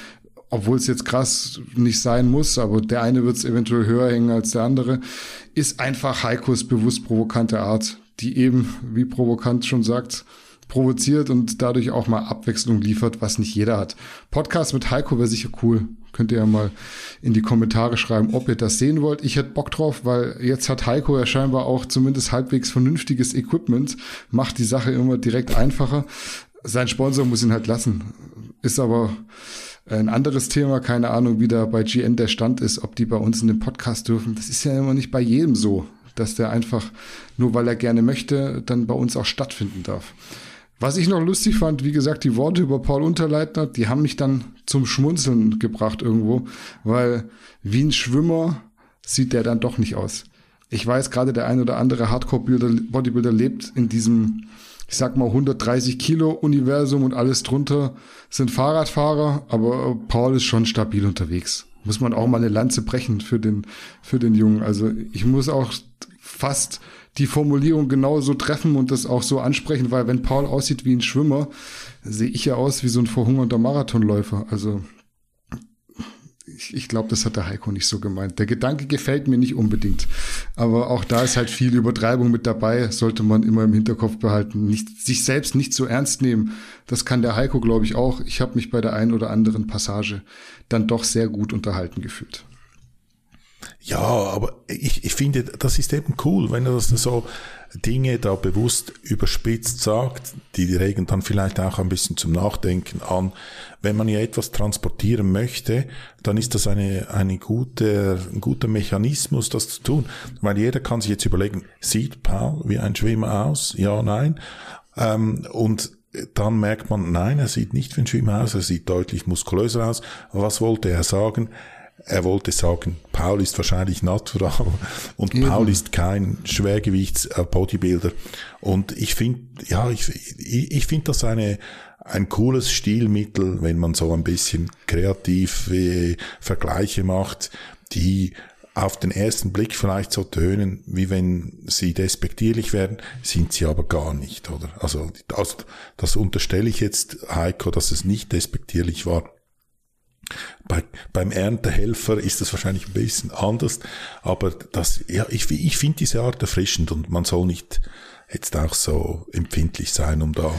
obwohl es jetzt krass nicht sein muss, aber der eine wird es eventuell höher hängen als der andere, ist einfach Heikos bewusst provokante Art, die eben, wie provokant schon sagt, provoziert und dadurch auch mal Abwechslung liefert, was nicht jeder hat. Podcast mit Heiko wäre sicher cool. Könnt ihr ja mal in die Kommentare schreiben, ob ihr das sehen wollt. Ich hätte Bock drauf, weil jetzt hat Heiko ja scheinbar auch zumindest halbwegs vernünftiges Equipment, macht die Sache immer direkt einfacher. Sein Sponsor muss ihn halt lassen. Ist aber ein anderes Thema, keine Ahnung, wie da bei GN der Stand ist, ob die bei uns in den Podcast dürfen. Das ist ja immer nicht bei jedem so, dass der einfach, nur weil er gerne möchte, dann bei uns auch stattfinden darf. Was ich noch lustig fand, wie gesagt, die Worte über Paul Unterleitner, die haben mich dann zum Schmunzeln gebracht irgendwo, weil wie ein Schwimmer sieht der dann doch nicht aus. Ich weiß, gerade der ein oder andere Hardcore-Bodybuilder lebt in diesem ich sag mal 130 Kilo Universum und alles drunter sind Fahrradfahrer, aber Paul ist schon stabil unterwegs. Muss man auch mal eine Lanze brechen für den, für den Jungen. Also ich muss auch fast die Formulierung genauso treffen und das auch so ansprechen, weil wenn Paul aussieht wie ein Schwimmer, sehe ich ja aus wie so ein verhungernder Marathonläufer. Also ich, ich glaube, das hat der Heiko nicht so gemeint. Der Gedanke gefällt mir nicht unbedingt. Aber auch da ist halt viel Übertreibung mit dabei, sollte man immer im Hinterkopf behalten. Nicht, sich selbst nicht so ernst nehmen. Das kann der Heiko, glaube ich, auch. Ich habe mich bei der einen oder anderen Passage dann doch sehr gut unterhalten gefühlt. Ja, aber ich, ich finde, das ist eben cool, wenn er das so Dinge da bewusst überspitzt sagt, die regen dann vielleicht auch ein bisschen zum Nachdenken an. Wenn man ja etwas transportieren möchte, dann ist das eine, eine gute, ein guter Mechanismus, das zu tun. Weil jeder kann sich jetzt überlegen, sieht Paul wie ein Schwimmer aus? Ja, nein. Ähm, und dann merkt man, nein, er sieht nicht wie ein Schwimmer aus, er sieht deutlich muskulöser aus. Was wollte er sagen? Er wollte sagen, Paul ist wahrscheinlich natural und Eben. Paul ist kein Schwergewichts-Bodybuilder. Und ich finde, ja, ich, ich, ich finde das eine, ein cooles Stilmittel, wenn man so ein bisschen kreativ äh, Vergleiche macht, die auf den ersten Blick vielleicht so tönen, wie wenn sie despektierlich werden, sind sie aber gar nicht, oder? Also das, das unterstelle ich jetzt Heiko, dass es nicht despektierlich war. Bei, beim Erntehelfer ist das wahrscheinlich ein bisschen anders, aber das, ja, ich, ich finde diese Art erfrischend und man soll nicht jetzt auch so empfindlich sein, um da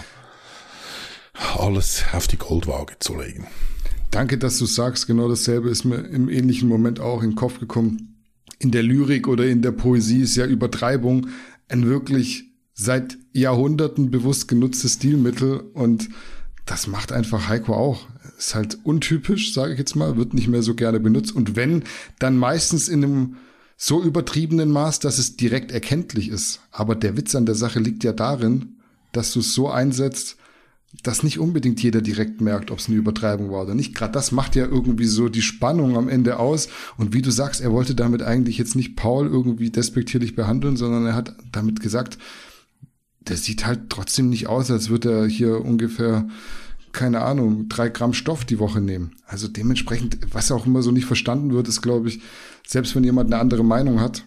alles auf die Goldwaage zu legen. Danke, dass du sagst, genau dasselbe ist mir im ähnlichen Moment auch in den Kopf gekommen. In der Lyrik oder in der Poesie ist ja Übertreibung ein wirklich seit Jahrhunderten bewusst genutztes Stilmittel und das macht einfach Heiko auch. Ist halt untypisch, sage ich jetzt mal, wird nicht mehr so gerne benutzt. Und wenn, dann meistens in einem so übertriebenen Maß, dass es direkt erkenntlich ist. Aber der Witz an der Sache liegt ja darin, dass du es so einsetzt, dass nicht unbedingt jeder direkt merkt, ob es eine Übertreibung war oder nicht. Gerade das macht ja irgendwie so die Spannung am Ende aus. Und wie du sagst, er wollte damit eigentlich jetzt nicht Paul irgendwie despektierlich behandeln, sondern er hat damit gesagt, der sieht halt trotzdem nicht aus, als würde er hier ungefähr, keine Ahnung, drei Gramm Stoff die Woche nehmen. Also dementsprechend, was auch immer so nicht verstanden wird, ist, glaube ich, selbst wenn jemand eine andere Meinung hat,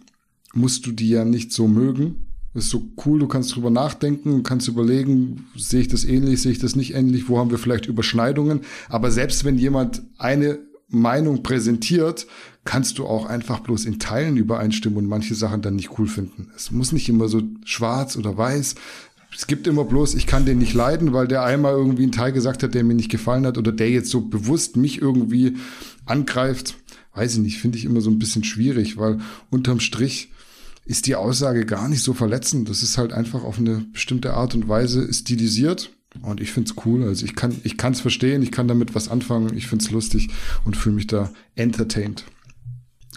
musst du die ja nicht so mögen. Ist so cool, du kannst drüber nachdenken, kannst überlegen, sehe ich das ähnlich, sehe ich das nicht ähnlich, wo haben wir vielleicht Überschneidungen. Aber selbst wenn jemand eine Meinung präsentiert, kannst du auch einfach bloß in Teilen übereinstimmen und manche Sachen dann nicht cool finden. Es muss nicht immer so schwarz oder weiß. Es gibt immer bloß, ich kann den nicht leiden, weil der einmal irgendwie einen Teil gesagt hat, der mir nicht gefallen hat oder der jetzt so bewusst mich irgendwie angreift. Weiß ich nicht, finde ich immer so ein bisschen schwierig, weil unterm Strich ist die Aussage gar nicht so verletzend. Das ist halt einfach auf eine bestimmte Art und Weise stilisiert. Und ich find's cool. Also ich kann, ich kann's verstehen, ich kann damit was anfangen, ich find's lustig und fühle mich da entertained.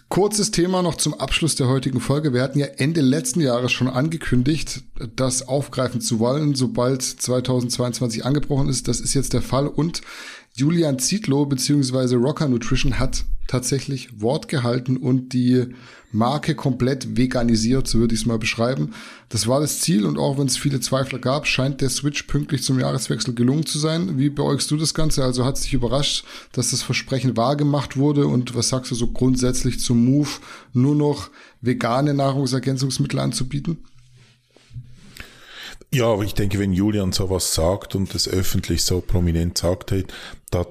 Kurzes Thema noch zum Abschluss der heutigen Folge. Wir hatten ja Ende letzten Jahres schon angekündigt, das aufgreifen zu wollen, sobald 2022 angebrochen ist. Das ist jetzt der Fall und Julian Zietlow bzw. Rocker Nutrition hat tatsächlich Wort gehalten und die Marke komplett veganisiert, so würde ich es mal beschreiben. Das war das Ziel und auch wenn es viele Zweifler gab, scheint der Switch pünktlich zum Jahreswechsel gelungen zu sein. Wie beäugst du das Ganze? Also hat es dich überrascht, dass das Versprechen wahrgemacht wurde und was sagst du so grundsätzlich zum Move, nur noch vegane Nahrungsergänzungsmittel anzubieten? Ja, aber ich denke, wenn Julian sowas sagt und es öffentlich so prominent sagt, da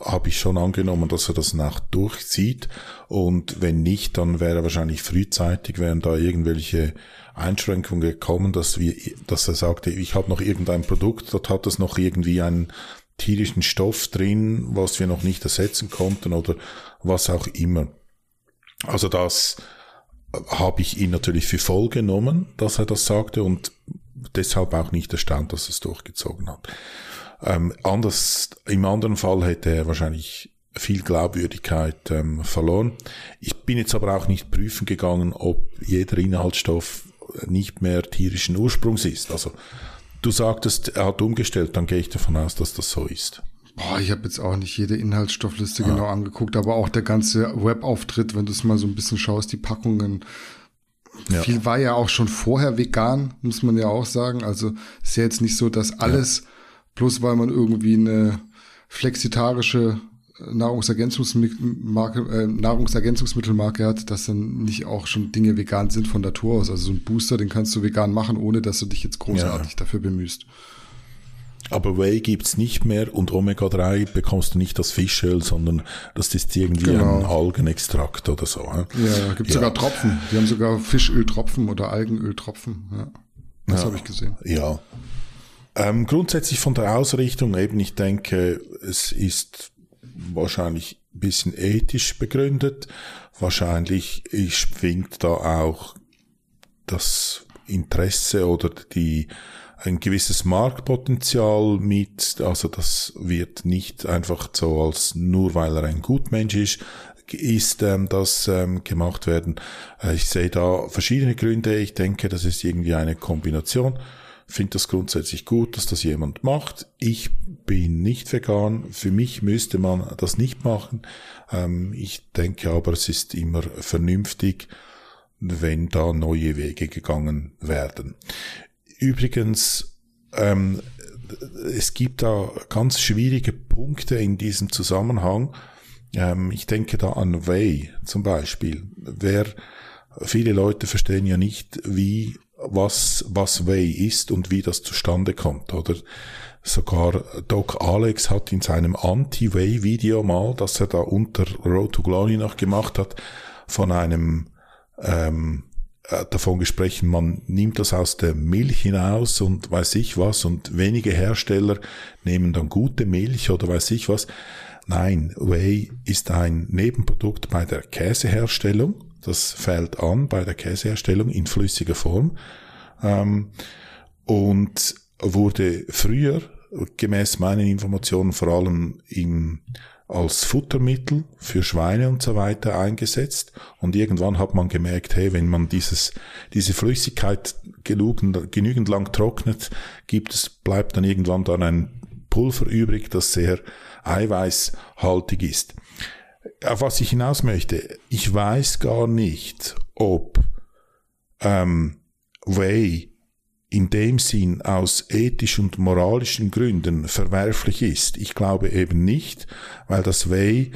habe ich schon angenommen, dass er das nach durchzieht. Und wenn nicht, dann wäre wahrscheinlich frühzeitig, wären da irgendwelche Einschränkungen gekommen, dass wir, dass er sagte, ich habe noch irgendein Produkt, dort hat es noch irgendwie einen tierischen Stoff drin, was wir noch nicht ersetzen konnten oder was auch immer. Also das habe ich ihn natürlich für voll genommen, dass er das sagte und deshalb auch nicht erstaunt, dass er es durchgezogen hat. Ähm, anders, im anderen Fall hätte er wahrscheinlich viel Glaubwürdigkeit ähm, verloren. Ich bin jetzt aber auch nicht prüfen gegangen, ob jeder Inhaltsstoff nicht mehr tierischen Ursprungs ist. Also du sagtest, er hat umgestellt, dann gehe ich davon aus, dass das so ist. Boah, ich habe jetzt auch nicht jede Inhaltsstoffliste ah. genau angeguckt, aber auch der ganze Webauftritt, wenn du es mal so ein bisschen schaust, die Packungen. Ja. Viel war ja auch schon vorher vegan, muss man ja auch sagen. Also ist ja jetzt nicht so, dass alles ja bloß weil man irgendwie eine flexitarische Nahrungsergänzungsmarke, äh, Nahrungsergänzungsmittelmarke hat, dass dann nicht auch schon Dinge vegan sind von Natur aus. Also so ein Booster, den kannst du vegan machen, ohne dass du dich jetzt großartig ja. dafür bemühst. Aber Whey gibt's nicht mehr und Omega-3 bekommst du nicht das Fischöl, sondern das ist irgendwie Genau. ein Algenextrakt oder so. Ja, gibt Ja. sogar Tropfen. Die haben sogar Fischöltropfen oder Algenöltropfen. Ja. Das Ja. habe ich gesehen. Ja. Ähm, grundsätzlich von der Ausrichtung eben, ich denke, es ist wahrscheinlich ein bisschen ethisch begründet. Wahrscheinlich schwingt da auch das Interesse oder die ein gewisses Marktpotenzial mit, also das wird nicht einfach so als nur weil er ein Gutmensch ist, ist ähm, das ähm, gemacht werden. Äh, ich sehe da verschiedene Gründe. Ich denke, das ist irgendwie eine Kombination. Finde das grundsätzlich gut, dass das jemand macht. Ich bin nicht vegan. Für mich müsste man das nicht machen. Ähm, ich denke aber, es ist immer vernünftig, wenn da neue Wege gegangen werden. Übrigens, ähm, es gibt da ganz schwierige Punkte in diesem Zusammenhang. Ähm, ich denke da an Way zum Beispiel. Wer, viele Leute verstehen ja nicht, wie, was, was Way ist und wie das zustande kommt, oder? Sogar Doc Alex hat in seinem Anti-Way-Video mal, das er da unter Road to Glory noch gemacht hat, von einem ähm, äh, davon gesprochen, man nimmt das aus der Milch hinaus und weiß ich was und wenige Hersteller nehmen dann gute Milch oder weiß ich was. Nein, Whey ist ein Nebenprodukt bei der Käseherstellung. Das fällt an bei der Käseherstellung in flüssiger Form ähm, und wurde früher gemäß meinen Informationen vor allem im als Futtermittel für Schweine und so weiter eingesetzt. Und irgendwann hat man gemerkt, hey, wenn man dieses, diese Flüssigkeit genügend, genügend lang trocknet, gibt es, bleibt dann irgendwann dann ein Pulver übrig, das sehr eiweißhaltig ist. Auf was ich hinaus möchte, ich weiß gar nicht, ob ähm, Whey in dem Sinn aus ethischen und moralischen Gründen verwerflich ist. Ich glaube eben nicht, weil das Whey,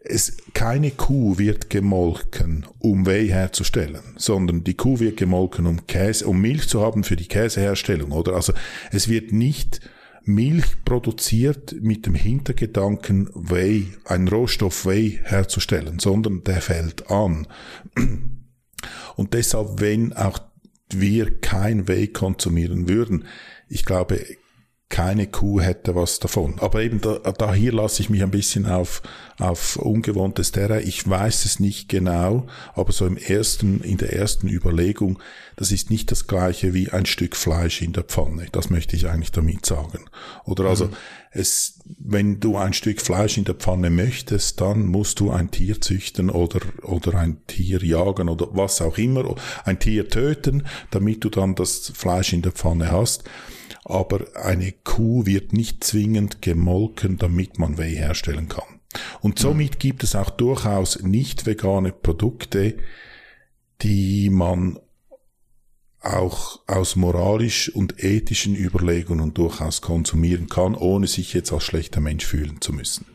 es, keine Kuh wird gemolken, um Whey herzustellen, sondern die Kuh wird gemolken, um Käse, um Milch zu haben für die Käseherstellung, oder? Also, es wird nicht Milch produziert mit dem Hintergedanken, Whey, ein Rohstoff Whey herzustellen, sondern der fällt an. Und deshalb, wenn auch wir kein Whey konsumieren würden, ich glaube, keine Kuh hätte was davon. Aber eben da, da hier lasse ich mich ein bisschen auf, auf ungewohntes Terrain. Ich weiß es nicht genau, aber so im ersten, in der ersten Überlegung, das ist nicht das gleiche wie ein Stück Fleisch in der Pfanne. Das möchte ich eigentlich damit sagen. Oder also, Mhm. es, wenn du ein Stück Fleisch in der Pfanne möchtest, dann musst du ein Tier züchten oder, oder ein Tier jagen oder was auch immer, ein Tier töten, damit du dann das Fleisch in der Pfanne hast aber eine Kuh wird nicht zwingend gemolken, damit man Whey herstellen kann. Und somit gibt es auch durchaus nicht vegane Produkte, die man auch aus moralisch und ethischen Überlegungen durchaus konsumieren kann, ohne sich jetzt als schlechter Mensch fühlen zu müssen.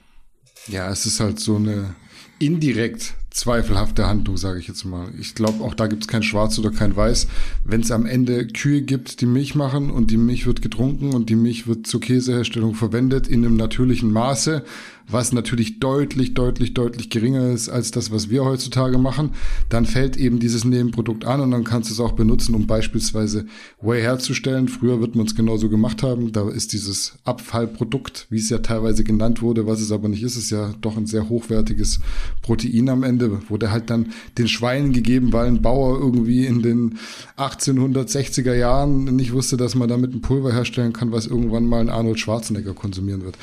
Ja, es ist halt so eine indirekt zweifelhafte Handlung, sage ich jetzt mal. Ich glaube, auch da gibt es kein Schwarz oder kein Weiß. Wenn es am Ende Kühe gibt, die Milch machen und die Milch wird getrunken und die Milch wird zur Käseherstellung verwendet in einem natürlichen Maße, was natürlich deutlich, deutlich, deutlich geringer ist als das, was wir heutzutage machen, dann fällt eben dieses Nebenprodukt an und dann kannst du es auch benutzen, um beispielsweise Whey herzustellen. Früher wird man es genauso gemacht haben. Da ist dieses Abfallprodukt, wie es ja teilweise genannt wurde, was es aber nicht ist, ist ja doch ein sehr hochwertiges Protein am Ende, wurde halt dann den Schweinen gegeben, weil ein Bauer irgendwie in den 1860er Jahren nicht wusste, dass man damit ein Pulver herstellen kann, was irgendwann mal ein Arnold Schwarzenegger konsumieren wird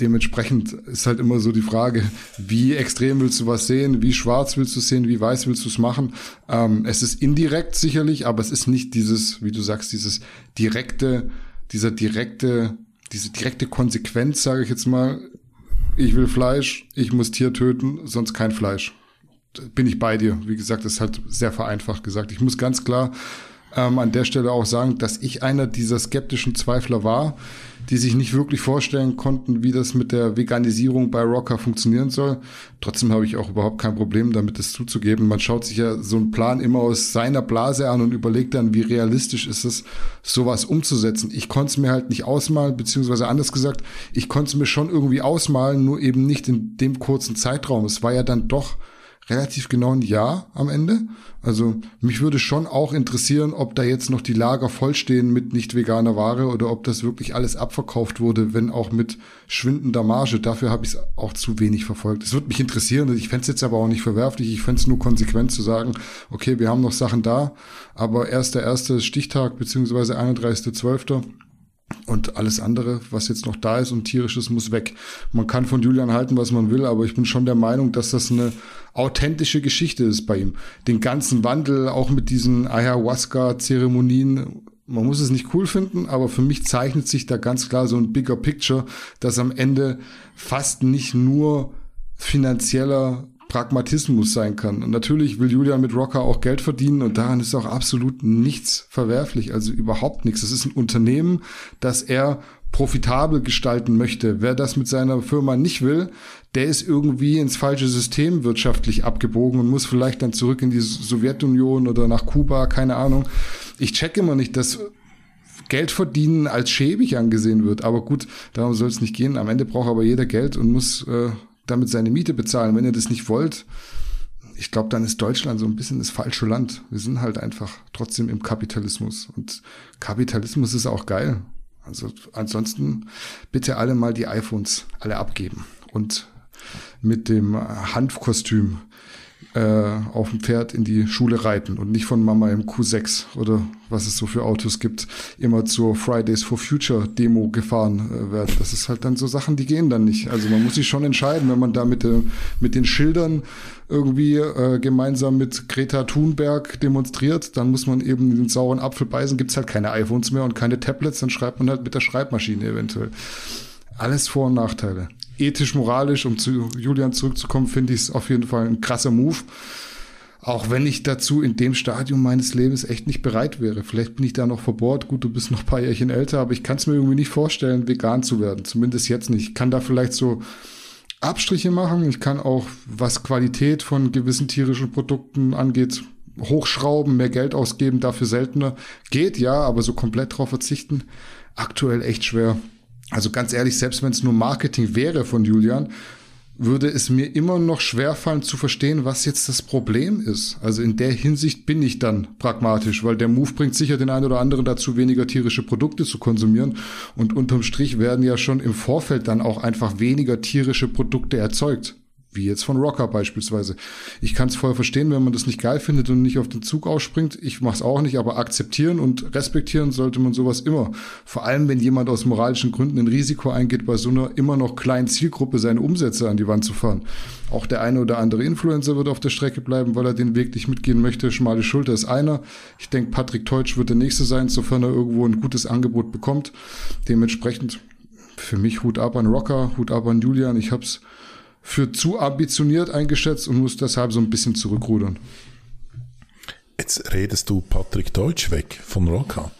dementsprechend ist halt immer so die Frage, wie extrem willst du was sehen, wie schwarz willst du sehen, wie weiß willst du es machen. Ähm, es ist indirekt sicherlich, aber es ist nicht dieses, wie du sagst, dieses direkte, dieser direkte, diese direkte Konsequenz, sage ich jetzt mal. Ich will Fleisch, ich muss Tier töten, sonst kein Fleisch. Bin ich bei dir. Wie gesagt, das ist halt sehr vereinfacht gesagt. Ich muss ganz klar ähm, an der Stelle auch sagen, dass ich einer dieser skeptischen Zweifler war, die sich nicht wirklich vorstellen konnten, wie das mit der Veganisierung bei Rocker funktionieren soll. Trotzdem habe ich auch überhaupt kein Problem damit, das zuzugeben. Man schaut sich ja so einen Plan immer aus seiner Blase an und überlegt dann, wie realistisch ist es, sowas umzusetzen. Ich konnte es mir halt nicht ausmalen, beziehungsweise anders gesagt, ich konnte es mir schon irgendwie ausmalen, nur eben nicht in dem kurzen Zeitraum. Es war ja dann doch relativ genau ein Jahr am Ende. Also mich würde schon auch interessieren, ob da jetzt noch die Lager vollstehen mit nicht veganer Ware oder ob das wirklich alles abverkauft wurde, wenn auch mit schwindender Marge. Dafür habe ich es auch zu wenig verfolgt. Es würde mich interessieren. Ich fände es jetzt aber auch nicht verwerflich. Ich fände es nur konsequent zu sagen, okay, wir haben noch Sachen da, aber erst der erste Stichtag beziehungsweise 31.12 und alles andere, was jetzt noch da ist und tierisches, muss weg. Man kann von Julian halten, was man will, aber ich bin schon der Meinung, dass das eine authentische Geschichte ist bei ihm. Den ganzen Wandel, auch mit diesen Ayahuasca-Zeremonien, man muss es nicht cool finden, aber für mich zeichnet sich da ganz klar so ein bigger Picture, dass am Ende fast nicht nur finanzieller Pragmatismus sein kann. Und natürlich will Julian mit Rocker auch Geld verdienen und daran ist auch absolut nichts verwerflich, also überhaupt nichts. Es ist ein Unternehmen, das er profitabel gestalten möchte. Wer das mit seiner Firma nicht will, der ist irgendwie ins falsche System wirtschaftlich abgebogen und muss vielleicht dann zurück in die Sowjetunion oder nach Kuba, keine Ahnung. Ich check immer nicht, dass Geld verdienen als schäbig angesehen wird. Aber gut, darum soll es nicht gehen. Am Ende braucht aber jeder Geld und muss äh, damit seine Miete bezahlen. Wenn ihr das nicht wollt, ich glaube, dann ist Deutschland so ein bisschen das falsche Land. Wir sind halt einfach trotzdem im Kapitalismus. Und Kapitalismus ist auch geil. Also ansonsten bitte alle mal die iPhones alle abgeben und mit dem Hanfkostüm auf dem Pferd in die Schule reiten und nicht von Mama im Q6 oder was es so für Autos gibt, immer zur Fridays for Future Demo gefahren äh, werden. Das ist halt dann so Sachen, die gehen dann nicht. Also man muss sich schon entscheiden, wenn man da mit, äh, mit den Schildern irgendwie äh, gemeinsam mit Greta Thunberg demonstriert, dann muss man eben den sauren Apfel beißen, gibt's halt keine iPhones mehr und keine Tablets, dann schreibt man halt mit der Schreibmaschine eventuell. Alles Vor- und Nachteile ethisch, moralisch, um zu Julian zurückzukommen, finde ich es auf jeden Fall ein krasser Move. Auch wenn ich dazu in dem Stadium meines Lebens echt nicht bereit wäre. Vielleicht bin ich da noch verbohrt. Gut, du bist noch ein paar Jährchen älter, aber ich kann es mir irgendwie nicht vorstellen, vegan zu werden. Zumindest jetzt nicht. Ich kann da vielleicht so Abstriche machen. Ich kann auch, was Qualität von gewissen tierischen Produkten angeht, hochschrauben, mehr Geld ausgeben, dafür seltener. Geht ja, aber so komplett drauf verzichten, aktuell echt schwer. Also ganz ehrlich, selbst wenn es nur Marketing wäre von Julian, würde es mir immer noch schwerfallen zu verstehen, was jetzt das Problem ist. Also in der Hinsicht bin ich dann pragmatisch, weil der Move bringt sicher den einen oder anderen dazu, weniger tierische Produkte zu konsumieren. Und unterm Strich werden ja schon im Vorfeld dann auch einfach weniger tierische Produkte erzeugt. Wie jetzt von Rocker beispielsweise. Ich kann es voll verstehen, wenn man das nicht geil findet und nicht auf den Zug ausspringt. Ich mache es auch nicht, aber akzeptieren und respektieren sollte man sowas immer. Vor allem, wenn jemand aus moralischen Gründen ein Risiko eingeht, bei so einer immer noch kleinen Zielgruppe seine Umsätze an die Wand zu fahren. Auch der eine oder andere Influencer wird auf der Strecke bleiben, weil er den Weg nicht mitgehen möchte. Schmale Schulter ist einer. Ich denke, Patrick Teutsch wird der nächste sein, sofern er irgendwo ein gutes Angebot bekommt. Dementsprechend für mich Hut ab an Rocker, Hut ab an Julian. Ich hab's für zu ambitioniert eingeschätzt und muss deshalb so ein bisschen zurückrudern. Jetzt redest du Patrick Deutsch weg von Rocker.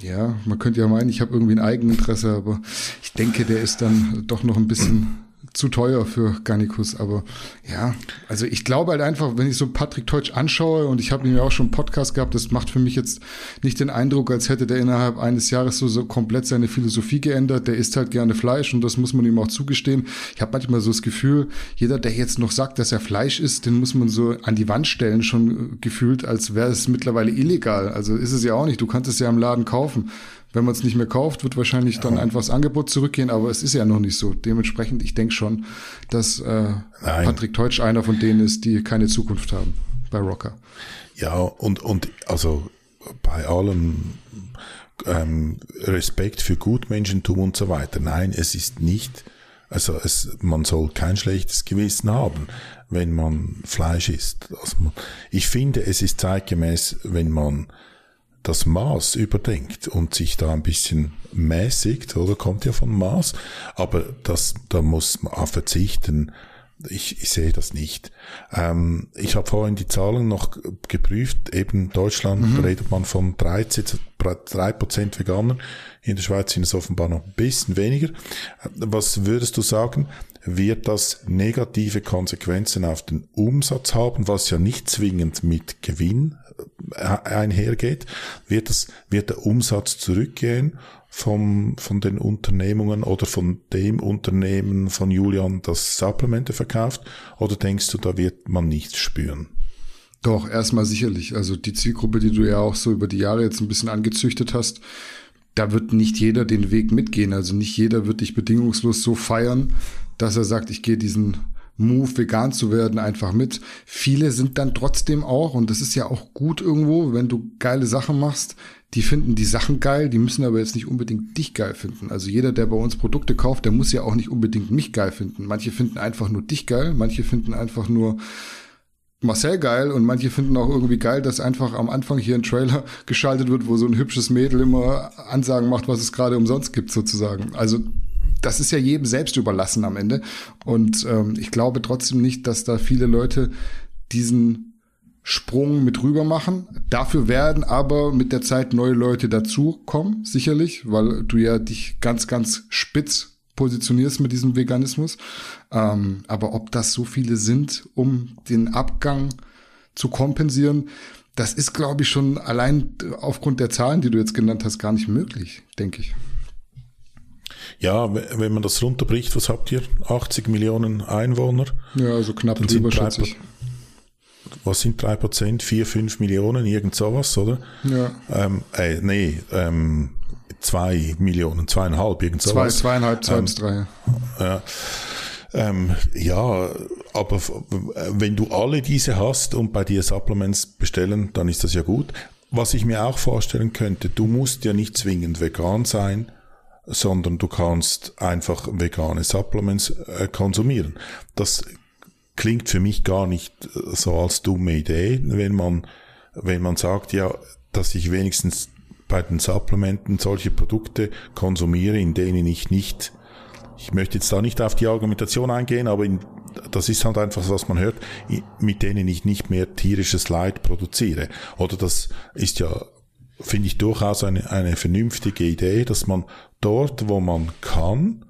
Ja, man könnte ja meinen, ich habe irgendwie ein Eigeninteresse, aber ich denke, der ist dann doch noch ein bisschen zu teuer für Garnicus, aber ja, also ich glaube halt einfach, wenn ich so Patrick Teutsch anschaue und ich habe ihn ja auch schon einen Podcast gehabt, das macht für mich jetzt nicht den Eindruck, als hätte der innerhalb eines Jahres so, so komplett seine Philosophie geändert. Der isst halt gerne Fleisch und das muss man ihm auch zugestehen. Ich habe manchmal so das Gefühl, jeder, der jetzt noch sagt, dass er Fleisch isst, den muss man so an die Wand stellen, schon gefühlt, als wäre es mittlerweile illegal. Also ist es ja auch nicht. Du kannst es ja im Laden kaufen. Wenn man es nicht mehr kauft, wird wahrscheinlich ja. dann einfach das Angebot zurückgehen, aber es ist ja noch nicht so. Dementsprechend, ich denke schon, dass äh, Patrick Teutsch einer von denen ist, die keine Zukunft haben bei Rocker. Ja, und, und also bei allem ähm, Respekt für Gutmenschentum und so weiter. Nein, es ist nicht, also es, man soll kein schlechtes Gewissen haben, wenn man Fleisch isst. Also man, ich finde, es ist zeitgemäß, wenn man das Maß überdenkt und sich da ein bisschen mäßigt, oder kommt ja von Maß, aber das, da muss man auch verzichten, Ich, ich sehe das nicht. Ähm, ich habe vorhin die Zahlen noch geprüft. Eben Deutschland mhm. redet man von 13, 3% Veganer. In der Schweiz sind es offenbar noch ein bisschen weniger. Was würdest du sagen? Wird das negative Konsequenzen auf den Umsatz haben, was ja nicht zwingend mit Gewinn äh, einhergeht? Wird, das, wird der Umsatz zurückgehen vom, von den Unternehmungen oder von dem Unternehmen von Julian, das Supplemente verkauft? Oder denkst du, da wird man nichts spüren? Doch, erstmal sicherlich. Also die Zielgruppe, die du ja auch so über die Jahre jetzt ein bisschen angezüchtet hast, da wird nicht jeder den Weg mitgehen. Also nicht jeder wird dich bedingungslos so feiern, dass er sagt, ich gehe diesen Move, vegan zu werden, einfach mit. Viele sind dann trotzdem auch, und das ist ja auch gut irgendwo, wenn du geile Sachen machst, die finden die Sachen geil, die müssen aber jetzt nicht unbedingt dich geil finden. Also jeder, der bei uns Produkte kauft, der muss ja auch nicht unbedingt mich geil finden. Manche finden einfach nur dich geil, manche finden einfach nur Marcel geil und manche finden auch irgendwie geil, dass einfach am Anfang hier ein Trailer geschaltet wird, wo so ein hübsches Mädel immer Ansagen macht, was es gerade umsonst gibt sozusagen. Also das ist ja jedem selbst überlassen am Ende. Und ähm, ich glaube trotzdem nicht, dass da viele Leute diesen Sprung mit rüber machen. Dafür werden aber mit der Zeit neue Leute dazukommen, sicherlich, weil du ja dich ganz, ganz spitz positionierst mit diesem Veganismus. Ähm, aber ob das so viele sind, um den Abgang zu kompensieren, das ist, glaube ich, schon allein aufgrund der Zahlen, die du jetzt genannt hast, gar nicht möglich, denke ich. Ja, wenn man das runterbricht, was habt ihr? 80 Millionen Einwohner? Ja, also knapp drüber, schätze ich was sind drei Prozent? Vier, fünf Millionen, irgend sowas, oder? Ja. Ähm, äh, nee, ähm, zwei Millionen, zweieinhalb, irgend sowas. Zwei, zweieinhalb, zwei ähm, bis drei. Ja. Ähm, ja, aber wenn du alle diese hast und bei dir Supplements bestellen, dann ist das ja gut. Was ich mir auch vorstellen könnte, du musst ja nicht zwingend vegan sein, sondern du kannst einfach vegane Supplements äh, konsumieren. Das klingt für mich gar nicht äh, so als dumme Idee, wenn man, wenn man sagt, ja, dass ich wenigstens bei den Supplementen solche Produkte konsumiere, in denen ich nicht, ich möchte jetzt da nicht auf die Argumentation eingehen, aber in, das ist halt einfach was man hört, mit denen ich nicht mehr tierisches Leid produziere. Oder das ist ja, finde ich durchaus eine, eine vernünftige Idee, dass man dort, wo man kann,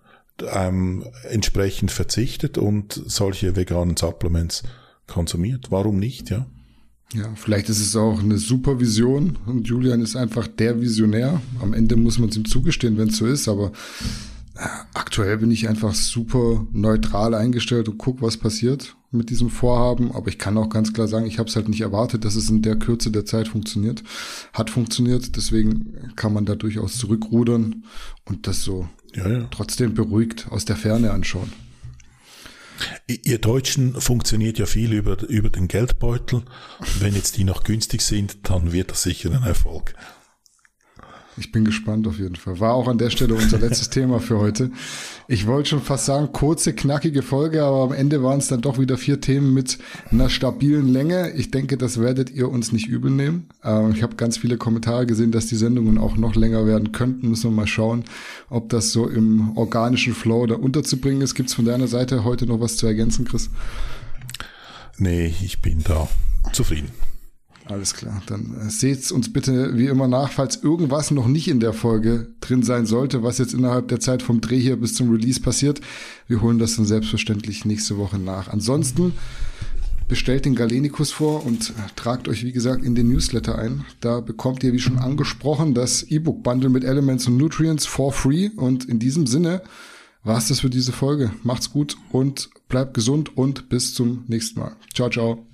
ähm, entsprechend verzichtet und solche veganen Supplements konsumiert. Warum nicht, ja? Ja, vielleicht ist es auch eine super Vision und Julian ist einfach der Visionär. Am Ende muss man es ihm zugestehen, wenn es so ist, aber aktuell bin ich einfach super neutral eingestellt und guck, was passiert mit diesem Vorhaben. Aber ich kann auch ganz klar sagen, ich habe es halt nicht erwartet, dass es in der Kürze der Zeit funktioniert. Hat funktioniert, deswegen kann man da durchaus zurückrudern und das so ja, ja. trotzdem beruhigt aus der Ferne anschauen. Ihr Deutschen funktioniert ja viel über, über den Geldbeutel. Wenn jetzt die noch günstig sind, dann wird das sicher ein Erfolg. Ich bin gespannt auf jeden Fall. War auch an der Stelle unser letztes Thema für heute. Ich wollte schon fast sagen, kurze, knackige Folge, aber am Ende waren es dann doch wieder vier Themen mit einer stabilen Länge. Ich denke, das werdet ihr uns nicht übel nehmen. Ähm, ich habe ganz viele Kommentare gesehen, dass die Sendungen auch noch länger werden könnten. Müssen wir mal schauen, ob das so im organischen Flow da unterzubringen ist. Gibt es von deiner Seite heute noch was zu ergänzen, Chris? Nee, ich bin da zufrieden. Alles klar. Dann äh, seht uns bitte wie immer nach, falls irgendwas noch nicht in der Folge drin sein sollte, was jetzt innerhalb der Zeit vom Dreh hier bis zum Release passiert. Wir holen das dann selbstverständlich nächste Woche nach. Ansonsten bestellt den Galenikus vor und äh, tragt euch, wie gesagt, in den Newsletter ein. Da bekommt ihr, wie schon angesprochen, das E-Book-Bundle mit Elements und Nutrients for free. Und in diesem Sinne war es das für diese Folge. Macht's gut und bleibt gesund und bis zum nächsten Mal. Ciao, ciao.